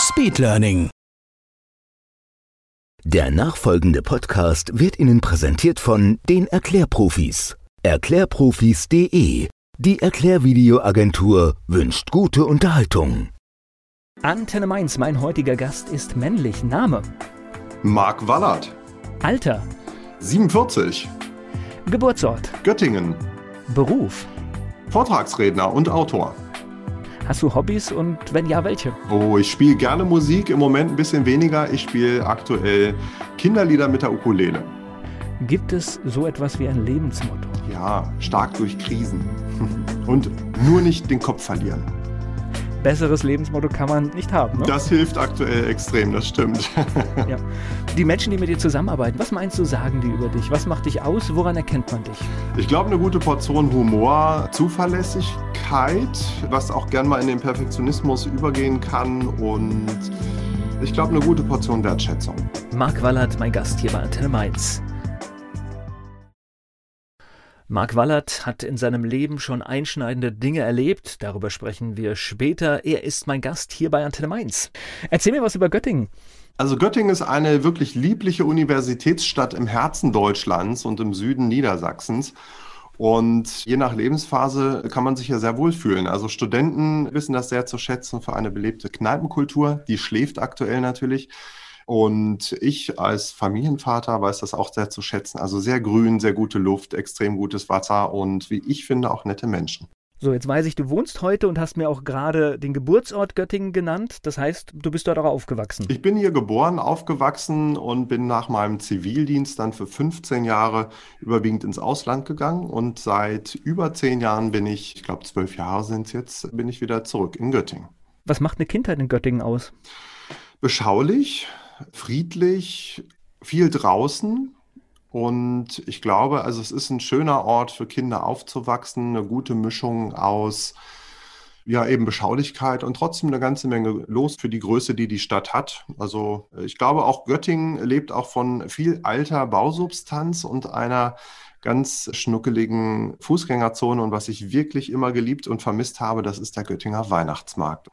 Speedlearning. Der nachfolgende Podcast wird Ihnen präsentiert von den Erklärprofis. Erklärprofis.de. Die Erklärvideoagentur wünscht gute Unterhaltung. Antenne Mainz, mein heutiger Gast ist männlich. Name, Marc Wallert, Alter, 47, Geburtsort, Göttingen, Beruf. Vortragsredner und Autor. Hast du Hobbys und wenn ja, welche? Oh, ich spiele gerne Musik, im Moment ein bisschen weniger. Ich spiele aktuell Kinderlieder mit der Ukulele. Gibt es so etwas wie ein Lebensmotto? Ja, stark durch Krisen. Und nur nicht den Kopf verlieren. Besseres Lebensmotto kann man nicht haben, ne? Das hilft aktuell extrem, das stimmt. Ja. Die Menschen, die mit dir zusammenarbeiten, was meinst du, sagen die über dich? Was macht dich aus? Woran erkennt man dich? Ich glaube, eine gute Portion Humor, Zuverlässigkeit, was auch gern mal in den Perfektionismus übergehen kann und ich glaube, eine gute Portion Wertschätzung. Marc Wallert, mein Gast hier bei Antenne Mainz. Marc Wallert hat in seinem Leben schon einschneidende Dinge erlebt. Darüber sprechen wir später. Er ist mein Gast hier bei Antenne Mainz. Erzähl mir was über Göttingen. Also Göttingen ist eine wirklich liebliche Universitätsstadt im Herzen Deutschlands und im Süden Niedersachsens. Und je nach Lebensphase kann man sich ja sehr wohlfühlen. Also Studenten wissen das sehr zu schätzen für eine belebte Kneipenkultur. Die schläft aktuell natürlich. Und ich als Familienvater weiß das auch sehr zu schätzen. Also sehr grün, sehr gute Luft, extrem gutes Wasser und wie ich finde auch nette Menschen. So, jetzt weiß ich, du wohnst heute und hast mir auch gerade den Geburtsort Göttingen genannt. Das heißt, du bist dort auch aufgewachsen. Ich bin hier geboren, aufgewachsen und bin nach meinem Zivildienst dann für 15 Jahre überwiegend ins Ausland gegangen. Und seit über zehn Jahren bin ich, ich glaube zwölf Jahre sind es jetzt, bin ich wieder zurück in Göttingen. Was macht eine Kindheit in Göttingen aus? Beschaulich, friedlich, viel draußen. Und ich glaube, also es ist ein schöner Ort für Kinder aufzuwachsen, eine gute Mischung aus ja eben Beschaulichkeit und trotzdem eine ganze Menge los für die Größe, die die Stadt hat. Also ich glaube auch Göttingen lebt auch von viel alter Bausubstanz und einer ganz schnuckeligen Fußgängerzone. Und was ich wirklich immer geliebt und vermisst habe, das ist der Göttinger Weihnachtsmarkt.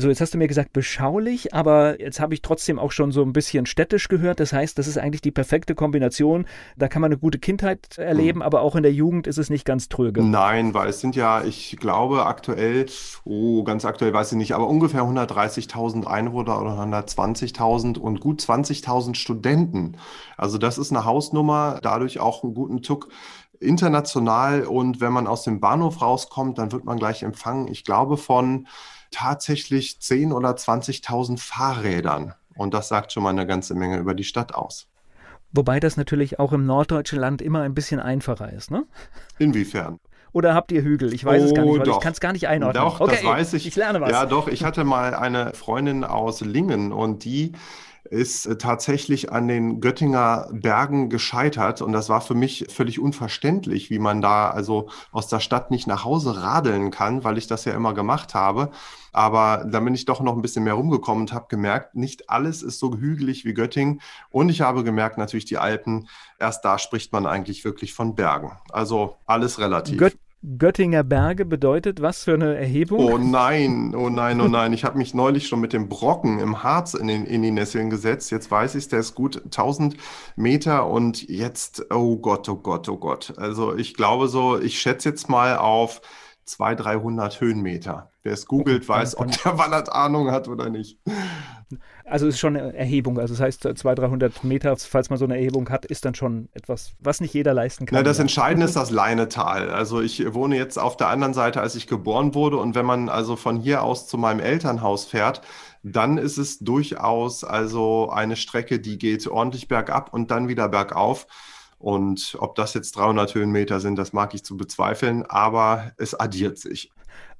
So, jetzt hast du mir gesagt, beschaulich, aber jetzt habe ich trotzdem auch schon so ein bisschen städtisch gehört. Das heißt, das ist eigentlich die perfekte Kombination. Da kann man eine gute Kindheit erleben, mhm. aber auch in der Jugend ist es nicht ganz tröge. Nein, weil es sind ja, ich glaube, aktuell, oh, ganz aktuell weiß ich nicht, aber ungefähr 130.000 Einwohner oder 120.000 und gut 20.000 Studenten. Also das ist eine Hausnummer, dadurch auch einen guten Tuck international. Und wenn man aus dem Bahnhof rauskommt, dann wird man gleich empfangen, ich glaube, von tatsächlich 10.000 oder 20.000 Fahrrädern. Und das sagt schon mal eine ganze Menge über die Stadt aus. Wobei das natürlich auch im norddeutschen Land immer ein bisschen einfacher ist, ne? Inwiefern? Oder habt ihr Hügel? Ich weiß oh, es gar nicht, weil doch. ich kann es gar nicht einordnen. Doch, okay, das weiß ich. Ich lerne was. Ja, doch. Ich hatte mal eine Freundin aus Lingen und die ist äh, tatsächlich an den Göttinger Bergen gescheitert. Und das war für mich völlig unverständlich, wie man da also aus der Stadt nicht nach Hause radeln kann, weil ich das ja immer gemacht habe. Aber da bin ich doch noch ein bisschen mehr rumgekommen und habe gemerkt, nicht alles ist so hügelig wie Göttingen. Und ich habe gemerkt, natürlich die Alpen, erst da spricht man eigentlich wirklich von Bergen. Also alles relativ. Gött Göttinger Berge bedeutet was für eine Erhebung? Oh nein, oh nein, oh nein. Ich habe mich neulich schon mit dem Brocken im Harz in, den, in die Nesseln gesetzt. Jetzt weiß ich, der ist gut 1000 Meter und jetzt, oh Gott, oh Gott, oh Gott. Also ich glaube so, ich schätze jetzt mal auf 200, 300 Höhenmeter. Wer es googelt, weiß, ob der Wallert Ahnung hat oder nicht. Also es ist schon eine Erhebung. Also das heißt, 200, 300 Meter, falls man so eine Erhebung hat, ist dann schon etwas, was nicht jeder leisten kann. Na, das Entscheidende ist das Leinetal. Also ich wohne jetzt auf der anderen Seite, als ich geboren wurde. Und wenn man also von hier aus zu meinem Elternhaus fährt, dann ist es durchaus also eine Strecke, die geht ordentlich bergab und dann wieder bergauf. Und ob das jetzt 300 Höhenmeter sind, das mag ich zu bezweifeln, aber es addiert sich.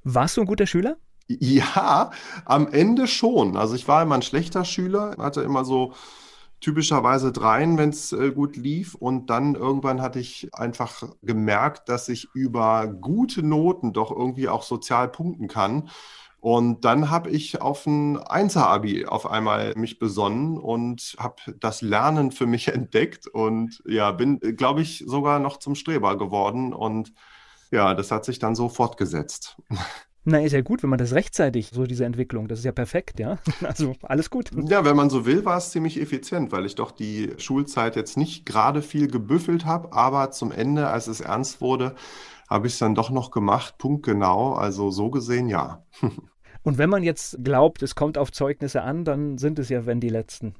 Warst du ein guter Schüler? Ja, am Ende schon. Also ich war immer ein schlechter Schüler, hatte immer so typischerweise dreien, wenn es äh, gut lief. Und dann irgendwann hatte ich einfach gemerkt, dass ich über gute Noten doch irgendwie auch sozial punkten kann. Und dann habe ich auf ein Einser-Abi auf einmal mich besonnen und habe das Lernen für mich entdeckt und ja, bin, glaube ich, sogar noch zum Streber geworden. Und ja, das hat sich dann so fortgesetzt. Na, ist ja gut, wenn man das rechtzeitig, so diese Entwicklung, das ist ja perfekt, ja. Also alles gut. Ja, wenn man so will, war es ziemlich effizient, weil ich doch die Schulzeit jetzt nicht gerade viel gebüffelt habe, aber zum Ende, als es ernst wurde, habe ich es dann doch noch gemacht, punktgenau. Also so gesehen, ja. Und wenn man jetzt glaubt, es kommt auf Zeugnisse an, dann sind es ja wenn die letzten.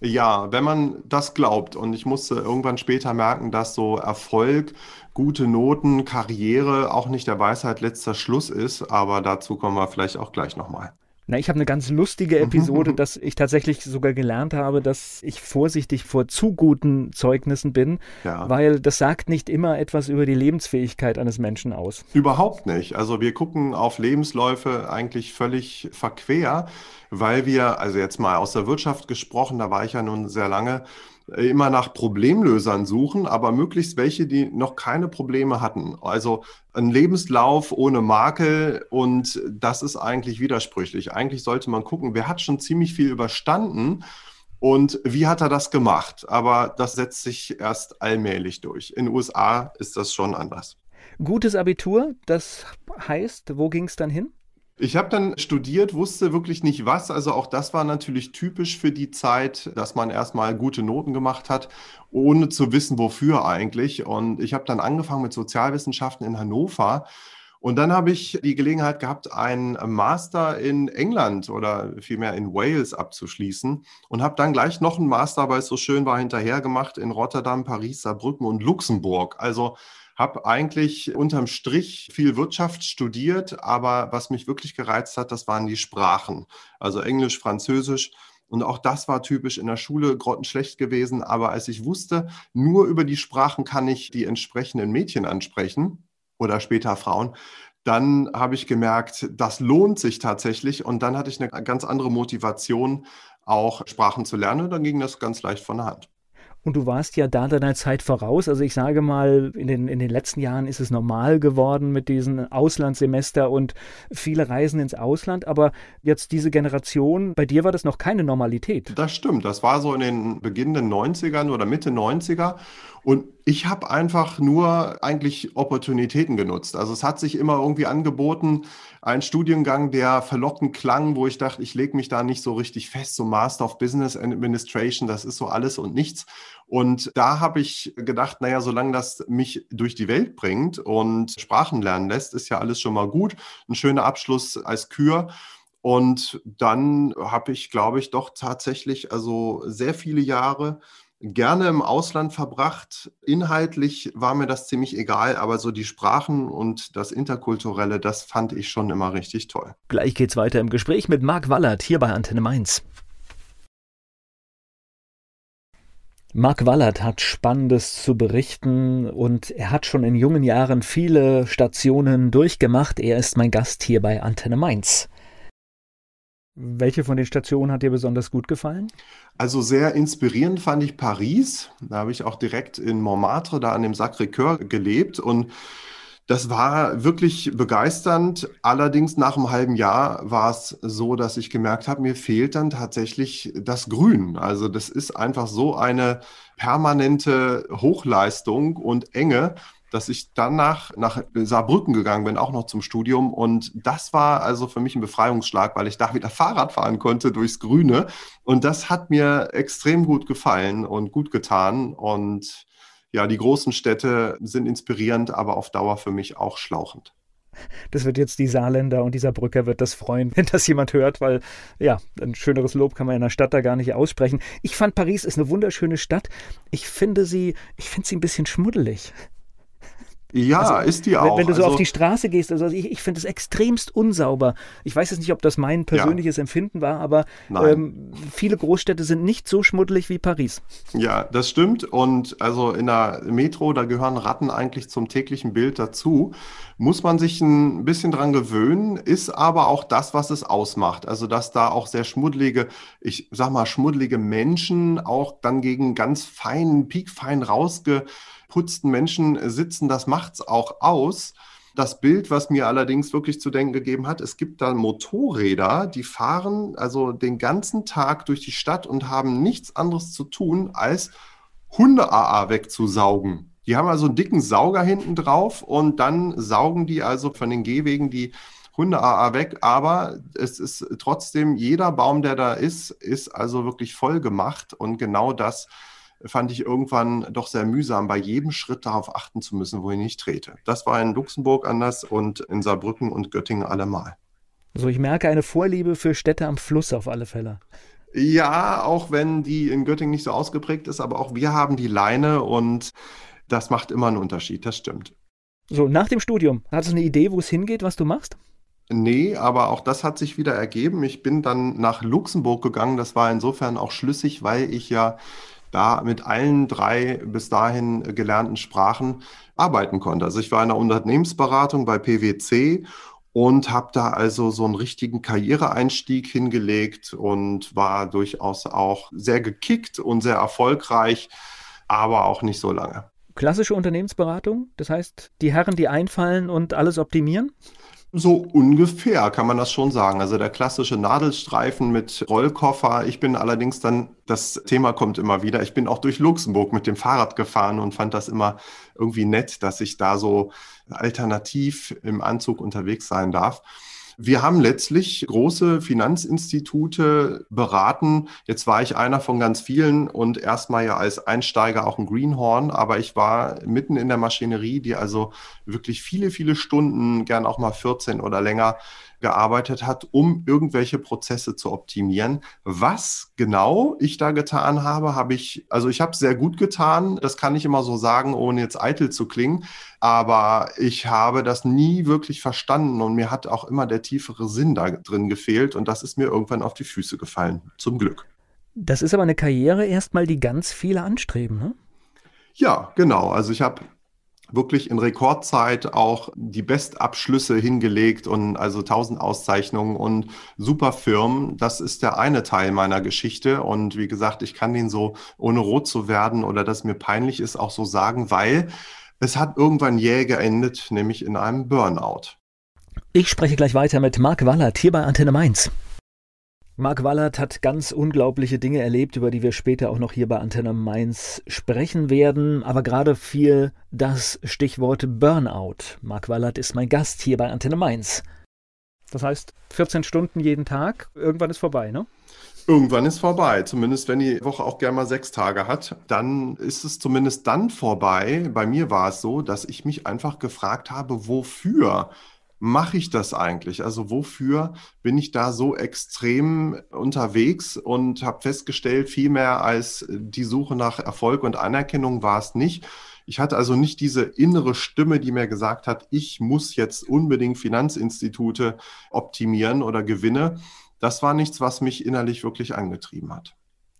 Ja, wenn man das glaubt. Und ich musste irgendwann später merken, dass so Erfolg, gute Noten, Karriere auch nicht der Weisheit letzter Schluss ist. Aber dazu kommen wir vielleicht auch gleich nochmal. Na, ich habe eine ganz lustige Episode, dass ich tatsächlich sogar gelernt habe, dass ich vorsichtig vor zu guten Zeugnissen bin, ja. weil das sagt nicht immer etwas über die Lebensfähigkeit eines Menschen aus. Überhaupt nicht. Also wir gucken auf Lebensläufe eigentlich völlig verquer, weil wir, also jetzt mal aus der Wirtschaft gesprochen, da war ich ja nun sehr lange, immer nach Problemlösern suchen, aber möglichst welche, die noch keine Probleme hatten. Also ein Lebenslauf ohne Makel und das ist eigentlich widersprüchlich. Eigentlich sollte man gucken, wer hat schon ziemlich viel überstanden und wie hat er das gemacht? Aber das setzt sich erst allmählich durch. In den USA ist das schon anders. Gutes Abitur, das heißt, wo ging es dann hin? Ich habe dann studiert, wusste wirklich nicht was. Also auch das war natürlich typisch für die Zeit, dass man erstmal gute Noten gemacht hat, ohne zu wissen, wofür eigentlich. Und ich habe dann angefangen mit Sozialwissenschaften in Hannover. Und dann habe ich die Gelegenheit gehabt, einen Master in England oder vielmehr in Wales abzuschließen und habe dann gleich noch einen Master, weil es so schön war, hinterher gemacht in Rotterdam, Paris, Saarbrücken und Luxemburg. Also habe eigentlich unterm Strich viel Wirtschaft studiert, aber was mich wirklich gereizt hat, das waren die Sprachen. Also Englisch, Französisch. Und auch das war typisch in der Schule grottenschlecht gewesen. Aber als ich wusste, nur über die Sprachen kann ich die entsprechenden Mädchen ansprechen oder später Frauen, dann habe ich gemerkt, das lohnt sich tatsächlich. Und dann hatte ich eine ganz andere Motivation, auch Sprachen zu lernen. Dann ging das ganz leicht von der Hand. Und du warst ja da deiner Zeit voraus. Also ich sage mal, in den, in den letzten Jahren ist es normal geworden mit diesen Auslandssemester und viele Reisen ins Ausland. Aber jetzt diese Generation, bei dir war das noch keine Normalität. Das stimmt. Das war so in den beginnenden 90ern oder Mitte 90er. Und ich habe einfach nur eigentlich Opportunitäten genutzt. Also es hat sich immer irgendwie angeboten, ein Studiengang, der verlockend klang, wo ich dachte, ich lege mich da nicht so richtig fest, so Master of Business Administration, das ist so alles und nichts. Und da habe ich gedacht, naja, solange das mich durch die Welt bringt und Sprachen lernen lässt, ist ja alles schon mal gut. Ein schöner Abschluss als Kür. Und dann habe ich, glaube ich, doch tatsächlich also sehr viele Jahre gerne im Ausland verbracht. Inhaltlich war mir das ziemlich egal, aber so die Sprachen und das Interkulturelle, das fand ich schon immer richtig toll. Gleich geht's weiter im Gespräch mit Marc Wallert hier bei Antenne Mainz. Marc Wallert hat Spannendes zu berichten und er hat schon in jungen Jahren viele Stationen durchgemacht. Er ist mein Gast hier bei Antenne Mainz. Welche von den Stationen hat dir besonders gut gefallen? Also sehr inspirierend fand ich Paris. Da habe ich auch direkt in Montmartre, da an dem Sacré-Cœur gelebt und das war wirklich begeisternd. Allerdings nach einem halben Jahr war es so, dass ich gemerkt habe, mir fehlt dann tatsächlich das Grün. Also das ist einfach so eine permanente Hochleistung und Enge, dass ich danach nach Saarbrücken gegangen bin, auch noch zum Studium. Und das war also für mich ein Befreiungsschlag, weil ich da wieder Fahrrad fahren konnte durchs Grüne. Und das hat mir extrem gut gefallen und gut getan. Und ja, die großen Städte sind inspirierend, aber auf Dauer für mich auch schlauchend. Das wird jetzt die Saarländer und dieser Brücker wird das freuen, wenn das jemand hört, weil ja, ein schöneres Lob kann man in der Stadt da gar nicht aussprechen. Ich fand Paris ist eine wunderschöne Stadt. Ich finde sie, ich finde sie ein bisschen schmuddelig. Ja, also, ist die auch. Wenn, du so also, auf die Straße gehst, also ich, ich finde es extremst unsauber. Ich weiß jetzt nicht, ob das mein persönliches ja. Empfinden war, aber ähm, viele Großstädte sind nicht so schmuddelig wie Paris. Ja, das stimmt. Und also in der Metro, da gehören Ratten eigentlich zum täglichen Bild dazu. Muss man sich ein bisschen dran gewöhnen, ist aber auch das, was es ausmacht. Also, dass da auch sehr schmuddelige, ich sag mal, schmuddelige Menschen auch dann gegen ganz feinen, piekfein rausge geputzten Menschen sitzen, das macht es auch aus. Das Bild, was mir allerdings wirklich zu denken gegeben hat, es gibt da Motorräder, die fahren also den ganzen Tag durch die Stadt und haben nichts anderes zu tun, als Hunde-AA wegzusaugen. Die haben also einen dicken Sauger hinten drauf und dann saugen die also von den Gehwegen die Hunde-AA weg. Aber es ist trotzdem, jeder Baum, der da ist, ist also wirklich voll gemacht und genau das fand ich irgendwann doch sehr mühsam, bei jedem Schritt darauf achten zu müssen, wo ich nicht trete. Das war in Luxemburg anders und in Saarbrücken und Göttingen allemal. So, ich merke eine Vorliebe für Städte am Fluss auf alle Fälle. Ja, auch wenn die in Göttingen nicht so ausgeprägt ist, aber auch wir haben die Leine und das macht immer einen Unterschied, das stimmt. So, nach dem Studium, hast du eine Idee, wo es hingeht, was du machst? Nee, aber auch das hat sich wieder ergeben. Ich bin dann nach Luxemburg gegangen. Das war insofern auch schlüssig, weil ich ja da mit allen drei bis dahin gelernten Sprachen arbeiten konnte. Also ich war in der Unternehmensberatung bei PwC und habe da also so einen richtigen Karriereeinstieg hingelegt und war durchaus auch sehr gekickt und sehr erfolgreich, aber auch nicht so lange. Klassische Unternehmensberatung, das heißt, die Herren, die einfallen und alles optimieren? So ungefähr kann man das schon sagen. Also der klassische Nadelstreifen mit Rollkoffer. Ich bin allerdings dann, das Thema kommt immer wieder, ich bin auch durch Luxemburg mit dem Fahrrad gefahren und fand das immer irgendwie nett, dass ich da so alternativ im Anzug unterwegs sein darf. Wir haben letztlich große Finanzinstitute beraten. Jetzt war ich einer von ganz vielen und erstmal ja als Einsteiger auch ein Greenhorn, aber ich war mitten in der Maschinerie, die also wirklich viele, viele Stunden, gern auch mal 14 oder länger gearbeitet hat, um irgendwelche Prozesse zu optimieren. Was genau ich da getan habe, habe ich, also ich habe sehr gut getan. Das kann ich immer so sagen, ohne jetzt eitel zu klingen. Aber ich habe das nie wirklich verstanden und mir hat auch immer der tiefere Sinn da drin gefehlt und das ist mir irgendwann auf die Füße gefallen. Zum Glück. Das ist aber eine Karriere erstmal, die ganz viele anstreben, ne? Ja, genau. Also ich habe wirklich in Rekordzeit auch die Bestabschlüsse hingelegt und also tausend Auszeichnungen und super Firmen. Das ist der eine Teil meiner Geschichte. Und wie gesagt, ich kann den so, ohne rot zu werden oder dass mir peinlich ist, auch so sagen, weil es hat irgendwann jäh geendet, nämlich in einem Burnout. Ich spreche gleich weiter mit Marc Wallert hier bei Antenne Mainz. Marc Wallert hat ganz unglaubliche Dinge erlebt, über die wir später auch noch hier bei Antenne Mainz sprechen werden. Aber gerade fiel das Stichwort Burnout. Marc Wallert ist mein Gast hier bei Antenne Mainz. Das heißt, 14 Stunden jeden Tag, irgendwann ist vorbei, ne? Irgendwann ist vorbei. Zumindest wenn die Woche auch gerne mal sechs Tage hat, dann ist es zumindest dann vorbei. Bei mir war es so, dass ich mich einfach gefragt habe, wofür mache ich das eigentlich? Also wofür bin ich da so extrem unterwegs und habe festgestellt, viel mehr als die Suche nach Erfolg und Anerkennung war es nicht. Ich hatte also nicht diese innere Stimme, die mir gesagt hat, ich muss jetzt unbedingt Finanzinstitute optimieren oder gewinne. Das war nichts, was mich innerlich wirklich angetrieben hat.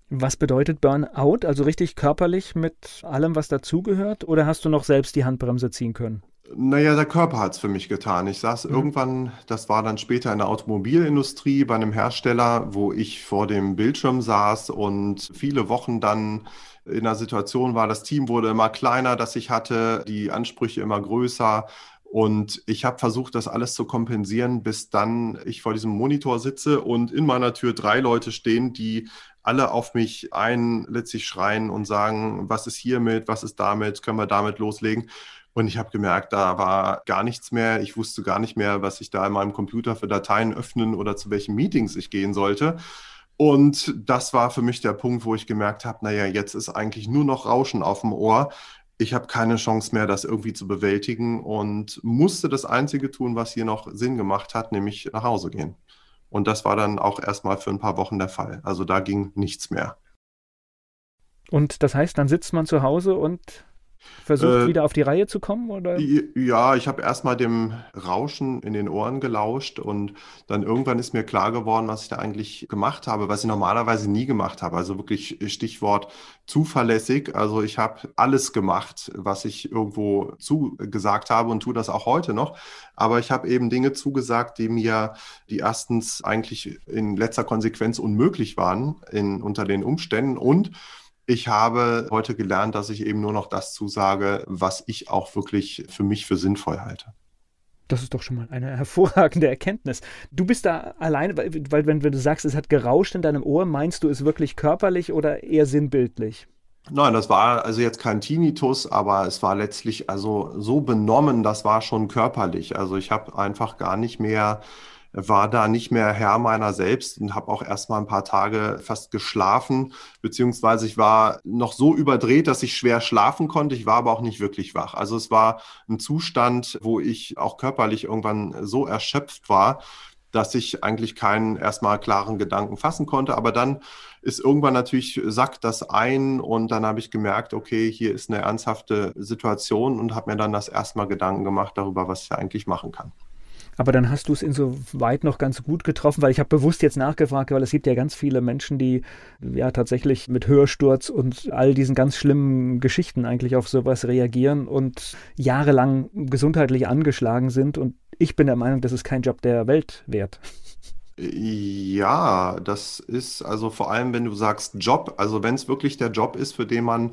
Was bedeutet Burnout? Also richtig körperlich mit allem, was dazugehört? Oder hast du noch selbst die Handbremse ziehen können? Naja, der Körper hat es für mich getan. Ich saß mhm. irgendwann, das war dann später in der Automobilindustrie bei einem Hersteller, wo ich vor dem Bildschirm saß und viele Wochen dann in einer Situation war, das Team wurde immer kleiner, das ich hatte, die Ansprüche immer größer. Und ich habe versucht, das alles zu kompensieren, bis dann ich vor diesem Monitor sitze und in meiner Tür drei Leute stehen, die alle auf mich ein letztlich schreien und sagen, was ist hiermit, was ist damit, können wir damit loslegen. Und ich habe gemerkt, da war gar nichts mehr. Ich wusste gar nicht mehr, was ich da in meinem Computer für Dateien öffnen oder zu welchen Meetings ich gehen sollte. Und das war für mich der Punkt, wo ich gemerkt habe, naja, jetzt ist eigentlich nur noch Rauschen auf dem Ohr. Ich habe keine Chance mehr, das irgendwie zu bewältigen und musste das Einzige tun, was hier noch Sinn gemacht hat, nämlich nach Hause gehen. Und das war dann auch erstmal für ein paar Wochen der Fall. Also da ging nichts mehr. Und das heißt, dann sitzt man zu Hause und versucht, äh, wieder auf die Reihe zu kommen? Oder? Ja, ich habe erstmal dem Rauschen in den Ohren gelauscht und dann irgendwann ist mir klar geworden, was ich da eigentlich gemacht habe, was ich normalerweise nie gemacht habe. Also wirklich Stichwort zuverlässig. Also ich habe alles gemacht, was ich irgendwo zugesagt habe und tue das auch heute noch. Aber ich habe eben Dinge zugesagt, die mir, die erstens eigentlich in letzter Konsequenz unmöglich waren in, unter den Umständen und ich habe heute gelernt, dass ich eben nur noch das zusage, was ich auch wirklich für mich für sinnvoll halte. Das ist doch schon mal eine hervorragende Erkenntnis. Du bist da alleine, weil, weil wenn, wenn du sagst, es hat gerauscht in deinem Ohr, meinst du es wirklich körperlich oder eher sinnbildlich? Nein, das war also jetzt kein Tinnitus, aber es war letztlich also so benommen, das war schon körperlich. Also ich habe einfach gar nicht mehr war da nicht mehr Herr meiner selbst und habe auch erst mal ein paar Tage fast geschlafen, beziehungsweise ich war noch so überdreht, dass ich schwer schlafen konnte. Ich war aber auch nicht wirklich wach. Also es war ein Zustand, wo ich auch körperlich irgendwann so erschöpft war, dass ich eigentlich keinen erstmal klaren Gedanken fassen konnte. Aber dann ist irgendwann natürlich, sackt das ein und dann habe ich gemerkt, okay, hier ist eine ernsthafte Situation und habe mir dann das erstmal Gedanken gemacht darüber, was ich eigentlich machen kann. Aber dann hast du es insoweit noch ganz gut getroffen, weil ich habe bewusst jetzt nachgefragt, weil es gibt ja ganz viele Menschen, die ja tatsächlich mit Hörsturz und all diesen ganz schlimmen Geschichten eigentlich auf sowas reagieren und jahrelang gesundheitlich angeschlagen sind. Und ich bin der Meinung, das ist kein Job der Welt wert. Ja, das ist also vor allem, wenn du sagst Job, also wenn es wirklich der Job ist, für den man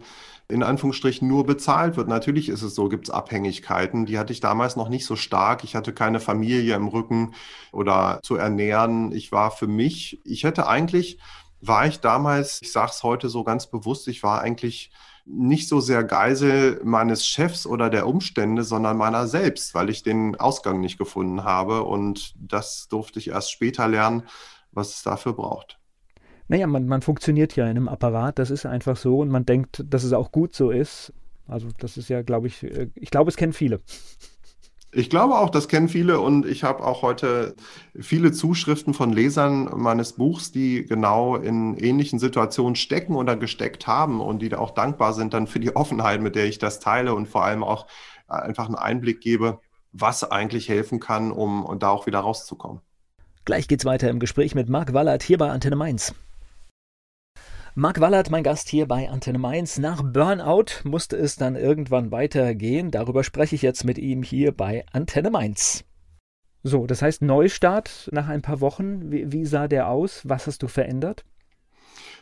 in Anführungsstrichen nur bezahlt wird. Natürlich ist es so, gibt es Abhängigkeiten. Die hatte ich damals noch nicht so stark. Ich hatte keine Familie im Rücken oder zu ernähren. Ich war für mich, ich hätte eigentlich, war ich damals, ich sage es heute so ganz bewusst, ich war eigentlich nicht so sehr Geisel meines Chefs oder der Umstände, sondern meiner selbst, weil ich den Ausgang nicht gefunden habe. Und das durfte ich erst später lernen, was es dafür braucht. Naja, man, man funktioniert ja in einem Apparat, das ist einfach so und man denkt, dass es auch gut so ist. Also das ist ja, glaube ich, äh, ich glaube, es kennen viele. Ich glaube auch, das kennen viele und ich habe auch heute viele Zuschriften von Lesern meines Buchs, die genau in ähnlichen Situationen stecken oder gesteckt haben und die da auch dankbar sind dann für die Offenheit, mit der ich das teile und vor allem auch einfach einen Einblick gebe, was eigentlich helfen kann, um da auch wieder rauszukommen. Gleich geht's weiter im Gespräch mit Marc Wallert hier bei Antenne Mainz. Marc Wallert, mein Gast hier bei Antenne Mainz. Nach Burnout musste es dann irgendwann weitergehen. Darüber spreche ich jetzt mit ihm hier bei Antenne Mainz. So, das heißt Neustart nach ein paar Wochen. Wie, wie sah der aus? Was hast du verändert?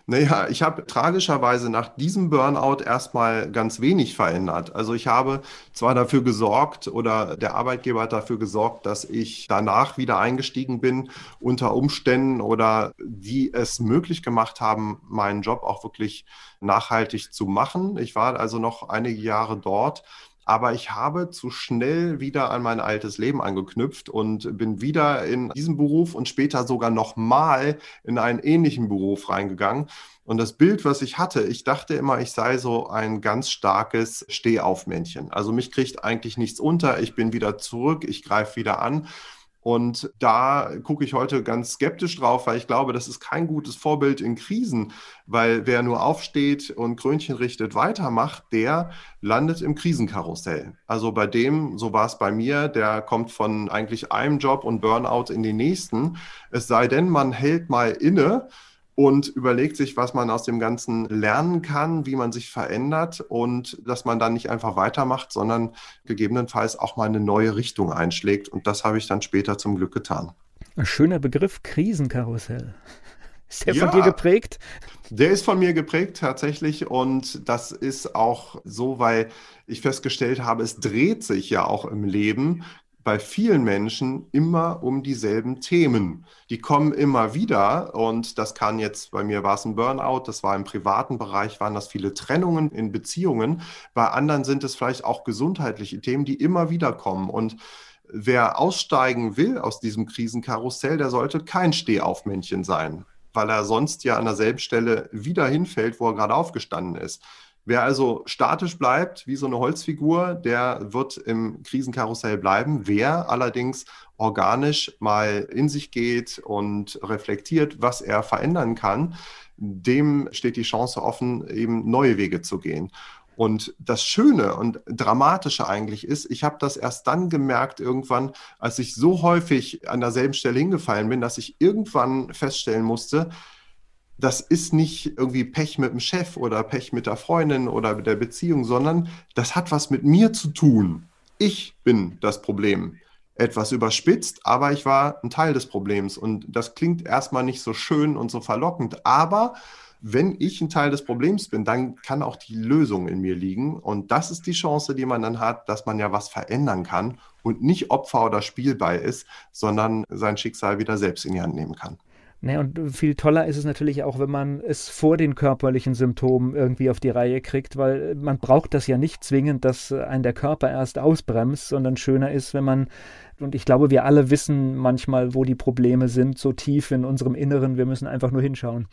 Naja, ich habe tragischerweise nach diesem Burnout erstmal ganz wenig verändert. Also ich habe zwar dafür gesorgt oder der Arbeitgeber hat dafür gesorgt, dass ich danach wieder eingestiegen bin unter Umständen oder die es möglich gemacht haben, meinen Job auch wirklich nachhaltig zu machen. Ich war also noch einige Jahre dort aber ich habe zu schnell wieder an mein altes Leben angeknüpft und bin wieder in diesen Beruf und später sogar nochmal in einen ähnlichen Beruf reingegangen. Und das Bild, was ich hatte, ich dachte immer, ich sei so ein ganz starkes Stehaufmännchen. Also mich kriegt eigentlich nichts unter, ich bin wieder zurück, ich greife wieder an. Und da gucke ich heute ganz skeptisch drauf, weil ich glaube, das ist kein gutes Vorbild in Krisen, weil wer nur aufsteht und Krönchen richtet, weitermacht, der landet im Krisenkarussell. Also bei dem, so war es bei mir, der kommt von eigentlich einem Job und Burnout in den nächsten. Es sei denn, man hält mal inne und überlegt sich, was man aus dem Ganzen lernen kann, wie man sich verändert und dass man dann nicht einfach weitermacht, sondern gegebenenfalls auch mal eine neue Richtung einschlägt. Und das habe ich dann später zum Glück getan. Ein schöner Begriff, Krisenkarussell. Ist der ja, von dir geprägt? Der ist von mir geprägt tatsächlich und das ist auch so, weil ich festgestellt habe, es dreht sich ja auch im Leben bei vielen Menschen immer um dieselben Themen. Die kommen immer wieder und das kann jetzt, bei mir war es ein Burnout, das war im privaten Bereich, waren das viele Trennungen in Beziehungen. Bei anderen sind es vielleicht auch gesundheitliche Themen, die immer wieder kommen. Und wer aussteigen will aus diesem Krisenkarussell, der sollte kein Stehaufmännchen sein, weil er sonst ja an derselben Stelle wieder hinfällt, wo er gerade aufgestanden ist. Wer also statisch bleibt, wie so eine Holzfigur, der wird im Krisenkarussell bleiben. Wer allerdings organisch mal in sich geht und reflektiert, was er verändern kann, dem steht die Chance offen, eben neue Wege zu gehen. Und das Schöne und Dramatische eigentlich ist, ich habe das erst dann gemerkt irgendwann, als ich so häufig an derselben Stelle hingefallen bin, dass ich irgendwann feststellen musste, das ist nicht irgendwie Pech mit dem Chef oder Pech mit der Freundin oder mit der Beziehung, sondern das hat was mit mir zu tun. Ich bin das Problem. Etwas überspitzt, aber ich war ein Teil des Problems. Und das klingt erstmal nicht so schön und so verlockend, aber wenn ich ein Teil des Problems bin, dann kann auch die Lösung in mir liegen. Und das ist die Chance, die man dann hat, dass man ja was verändern kann und nicht Opfer oder Spielball ist, sondern sein Schicksal wieder selbst in die Hand nehmen kann. Ne, und viel toller ist es natürlich auch, wenn man es vor den körperlichen Symptomen irgendwie auf die Reihe kriegt, weil man braucht das ja nicht zwingend, dass ein der Körper erst ausbremst, sondern schöner ist, wenn man, und ich glaube, wir alle wissen manchmal, wo die Probleme sind, so tief in unserem Inneren, wir müssen einfach nur hinschauen.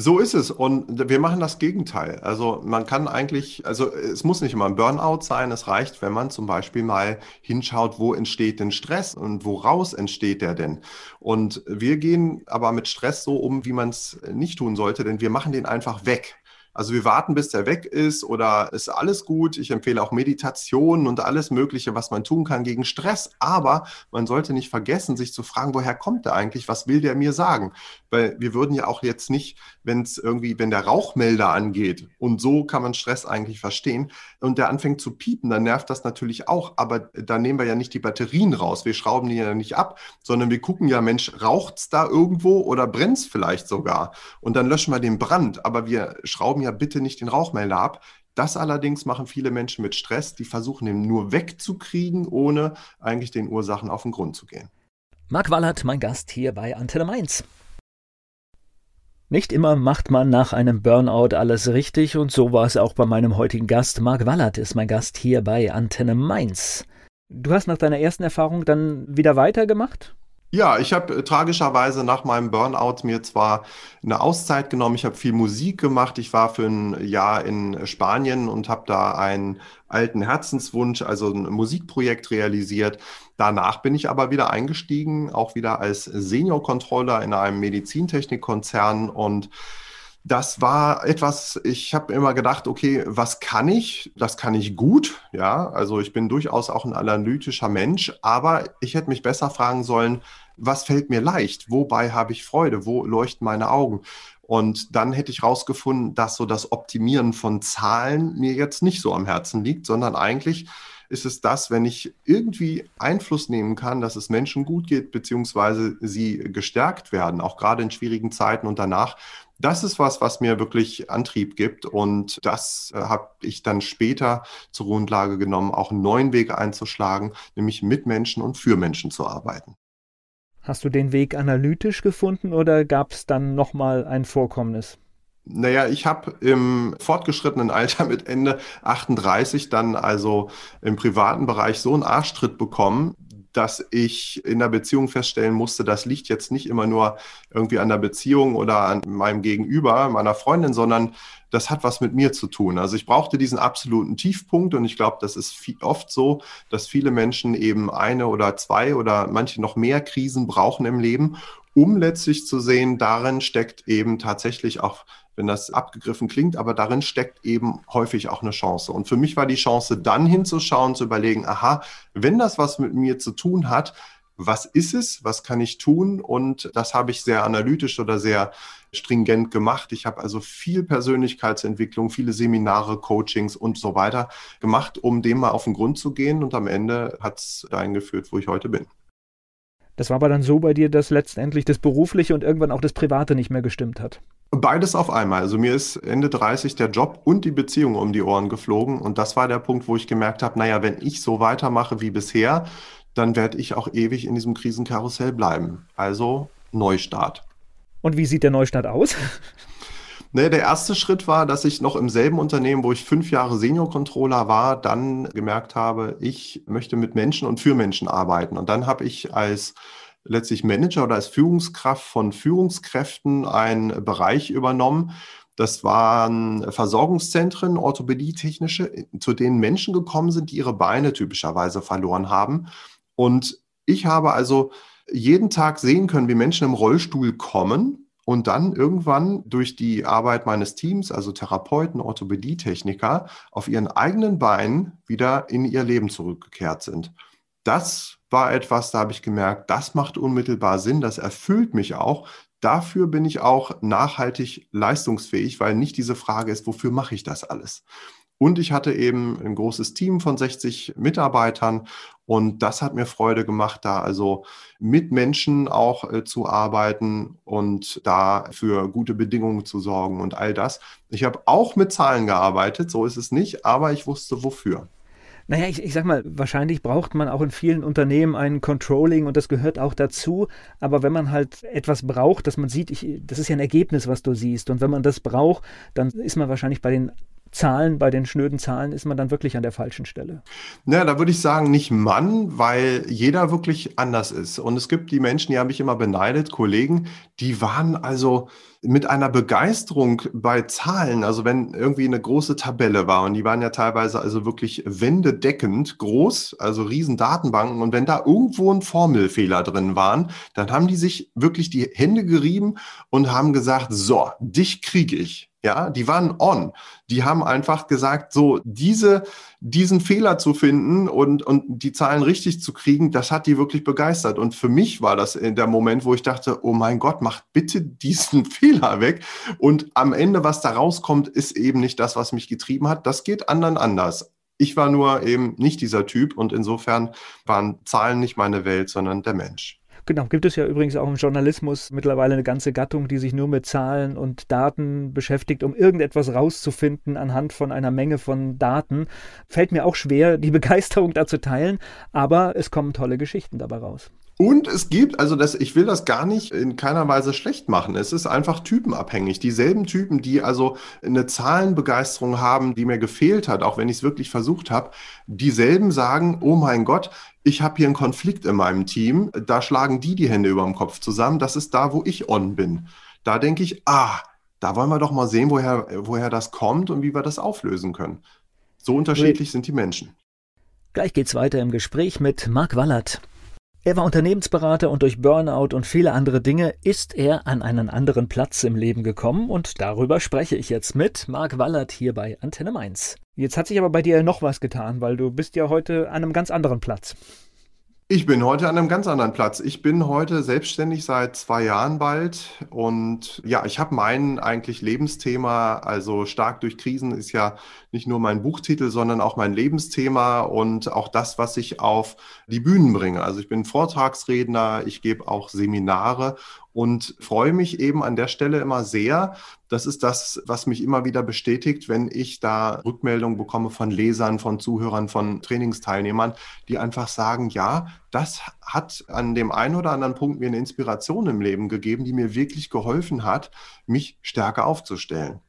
So ist es. Und wir machen das Gegenteil. Also man kann eigentlich, also es muss nicht immer ein Burnout sein. Es reicht, wenn man zum Beispiel mal hinschaut, wo entsteht denn Stress und woraus entsteht der denn? Und wir gehen aber mit Stress so um, wie man es nicht tun sollte, denn wir machen den einfach weg. Also wir warten, bis der weg ist oder ist alles gut. Ich empfehle auch Meditation und alles Mögliche, was man tun kann gegen Stress. Aber man sollte nicht vergessen, sich zu fragen, woher kommt der eigentlich? Was will der mir sagen? Weil wir würden ja auch jetzt nicht, wenn es irgendwie, wenn der Rauchmelder angeht und so kann man Stress eigentlich verstehen und der anfängt zu piepen, dann nervt das natürlich auch. Aber da nehmen wir ja nicht die Batterien raus. Wir schrauben die ja nicht ab, sondern wir gucken ja, Mensch, raucht es da irgendwo oder brennt es vielleicht sogar? Und dann löschen wir den Brand. Aber wir schrauben ja ja bitte nicht den Rauchmelder ab. Das allerdings machen viele Menschen mit Stress, die versuchen ihn nur wegzukriegen, ohne eigentlich den Ursachen auf den Grund zu gehen. Marc Wallert, mein Gast hier bei Antenne Mainz. Nicht immer macht man nach einem Burnout alles richtig und so war es auch bei meinem heutigen Gast. Marc Wallert ist mein Gast hier bei Antenne Mainz. Du hast nach deiner ersten Erfahrung dann wieder weitergemacht? Ja, ich habe äh, tragischerweise nach meinem Burnout mir zwar eine Auszeit genommen, ich habe viel Musik gemacht, ich war für ein Jahr in Spanien und habe da einen alten Herzenswunsch, also ein Musikprojekt realisiert. Danach bin ich aber wieder eingestiegen, auch wieder als Senior-Controller in einem Medizintechnikkonzern und das war etwas, ich habe immer gedacht, okay, was kann ich? Das kann ich gut, ja. Also ich bin durchaus auch ein analytischer Mensch, aber ich hätte mich besser fragen sollen, was fällt mir leicht? Wobei habe ich Freude? Wo leuchten meine Augen? Und dann hätte ich rausgefunden, dass so das Optimieren von Zahlen mir jetzt nicht so am Herzen liegt, sondern eigentlich ist es das, wenn ich irgendwie Einfluss nehmen kann, dass es Menschen gut geht, beziehungsweise sie gestärkt werden, auch gerade in schwierigen Zeiten und danach, das ist was, was mir wirklich Antrieb gibt. Und das äh, habe ich dann später zur Grundlage genommen, auch einen neuen Weg einzuschlagen, nämlich mit Menschen und für Menschen zu arbeiten. Hast du den Weg analytisch gefunden oder gab es dann nochmal ein Vorkommnis? Naja, ich habe im fortgeschrittenen Alter mit Ende 38 dann also im privaten Bereich so einen Arschtritt bekommen, dass ich in der Beziehung feststellen musste, das liegt jetzt nicht immer nur irgendwie an der Beziehung oder an meinem Gegenüber, meiner Freundin, sondern das hat was mit mir zu tun. Also ich brauchte diesen absoluten Tiefpunkt und ich glaube, das ist oft so, dass viele Menschen eben eine oder zwei oder manche noch mehr Krisen brauchen im Leben, um letztlich zu sehen, darin steckt eben tatsächlich auch wenn das abgegriffen klingt, aber darin steckt eben häufig auch eine Chance. Und für mich war die Chance, dann hinzuschauen, zu überlegen, aha, wenn das was mit mir zu tun hat, was ist es, was kann ich tun? Und das habe ich sehr analytisch oder sehr stringent gemacht. Ich habe also viel Persönlichkeitsentwicklung, viele Seminare, Coachings und so weiter gemacht, um dem mal auf den Grund zu gehen. Und am Ende hat es dahin geführt, wo ich heute bin. Das war aber dann so bei dir, dass letztendlich das Berufliche und irgendwann auch das Private nicht mehr gestimmt hat. Beides auf einmal. Also mir ist Ende 30 der Job und die Beziehung um die Ohren geflogen. Und das war der Punkt, wo ich gemerkt habe, naja, wenn ich so weitermache wie bisher, dann werde ich auch ewig in diesem Krisenkarussell bleiben. Also Neustart. Und wie sieht der Neustart aus? Nee, der erste Schritt war, dass ich noch im selben Unternehmen, wo ich fünf Jahre Senior-Controller war, dann gemerkt habe, ich möchte mit Menschen und für Menschen arbeiten. Und dann habe ich als letztlich Manager oder als Führungskraft von Führungskräften einen Bereich übernommen. Das waren Versorgungszentren, orthopädietechnische, zu denen Menschen gekommen sind, die ihre Beine typischerweise verloren haben. Und ich habe also jeden Tag sehen können, wie Menschen im Rollstuhl kommen und dann irgendwann durch die Arbeit meines Teams, also Therapeuten, Orthopädietechniker, auf ihren eigenen Beinen wieder in ihr Leben zurückgekehrt sind. Das war etwas, da habe ich gemerkt, das macht unmittelbar Sinn, das erfüllt mich auch. Dafür bin ich auch nachhaltig leistungsfähig, weil nicht diese Frage ist, wofür mache ich das alles? Und ich hatte eben ein großes Team von 60 Mitarbeitern und das hat mir Freude gemacht, da also mit Menschen auch äh, zu arbeiten und da für gute Bedingungen zu sorgen und all das. Ich habe auch mit Zahlen gearbeitet, so ist es nicht, aber ich wusste wofür. Naja, ich, ich sag mal, wahrscheinlich braucht man auch in vielen Unternehmen ein Controlling und das gehört auch dazu. Aber wenn man halt etwas braucht, dass man sieht, ich, das ist ja ein Ergebnis, was du siehst. Und wenn man das braucht, dann ist man wahrscheinlich bei den Zahlen, bei den schnöden Zahlen ist man dann wirklich an der falschen Stelle. Ja, da würde ich sagen, nicht Mann, weil jeder wirklich anders ist. Und es gibt die Menschen, die habe ich immer beneidet, Kollegen, die waren also mit einer Begeisterung bei Zahlen, also wenn irgendwie eine große Tabelle war und die waren ja teilweise also wirklich wendedeckend groß, also riesen Datenbanken und wenn da irgendwo ein Formelfehler drin waren, dann haben die sich wirklich die Hände gerieben und haben gesagt, so, dich kriege ich. Ja, die waren on. Die haben einfach gesagt, so diese, diesen Fehler zu finden und, und die Zahlen richtig zu kriegen, das hat die wirklich begeistert. Und für mich war das in der Moment, wo ich dachte, oh mein Gott, macht bitte diesen Fehler weg. Und am Ende, was da rauskommt, ist eben nicht das, was mich getrieben hat. Das geht anderen anders. Ich war nur eben nicht dieser Typ und insofern waren Zahlen nicht meine Welt, sondern der Mensch. Genau, gibt es ja übrigens auch im Journalismus mittlerweile eine ganze Gattung, die sich nur mit Zahlen und Daten beschäftigt, um irgendetwas rauszufinden anhand von einer Menge von Daten. Fällt mir auch schwer, die Begeisterung da zu teilen, aber es kommen tolle Geschichten dabei raus. Und es gibt, also das, ich will das gar nicht in keiner Weise schlecht machen. Es ist einfach typenabhängig. Dieselben Typen, die also eine Zahlenbegeisterung haben, die mir gefehlt hat, auch wenn ich es wirklich versucht habe, dieselben sagen, oh mein Gott, ich habe hier einen Konflikt in meinem Team, da schlagen die die Hände über dem Kopf zusammen, das ist da, wo ich on bin. Da denke ich, ah, da wollen wir doch mal sehen, woher, woher das kommt und wie wir das auflösen können. So unterschiedlich sind die Menschen. Gleich geht's weiter im Gespräch mit Marc Wallert. Er war Unternehmensberater und durch Burnout und viele andere Dinge ist er an einen anderen Platz im Leben gekommen und darüber spreche ich jetzt mit Marc Wallert hier bei Antenne Mainz. Jetzt hat sich aber bei dir noch was getan, weil du bist ja heute an einem ganz anderen Platz. Ich bin heute an einem ganz anderen Platz. Ich bin heute selbstständig seit zwei Jahren bald und ja, ich habe mein eigentlich Lebensthema, also stark durch Krisen ist ja nicht nur mein Buchtitel, sondern auch mein Lebensthema und auch das, was ich auf die Bühnen bringe. Also ich bin Vortragsredner, ich gebe auch Seminare und freue mich eben an der Stelle immer sehr. Das ist das, was mich immer wieder bestätigt, wenn ich da Rückmeldungen bekomme von Lesern, von Zuhörern, von Trainingsteilnehmern, die einfach sagen, ja, das hat an dem einen oder anderen Punkt mir eine Inspiration im Leben gegeben, die mir wirklich geholfen hat, mich stärker aufzustellen.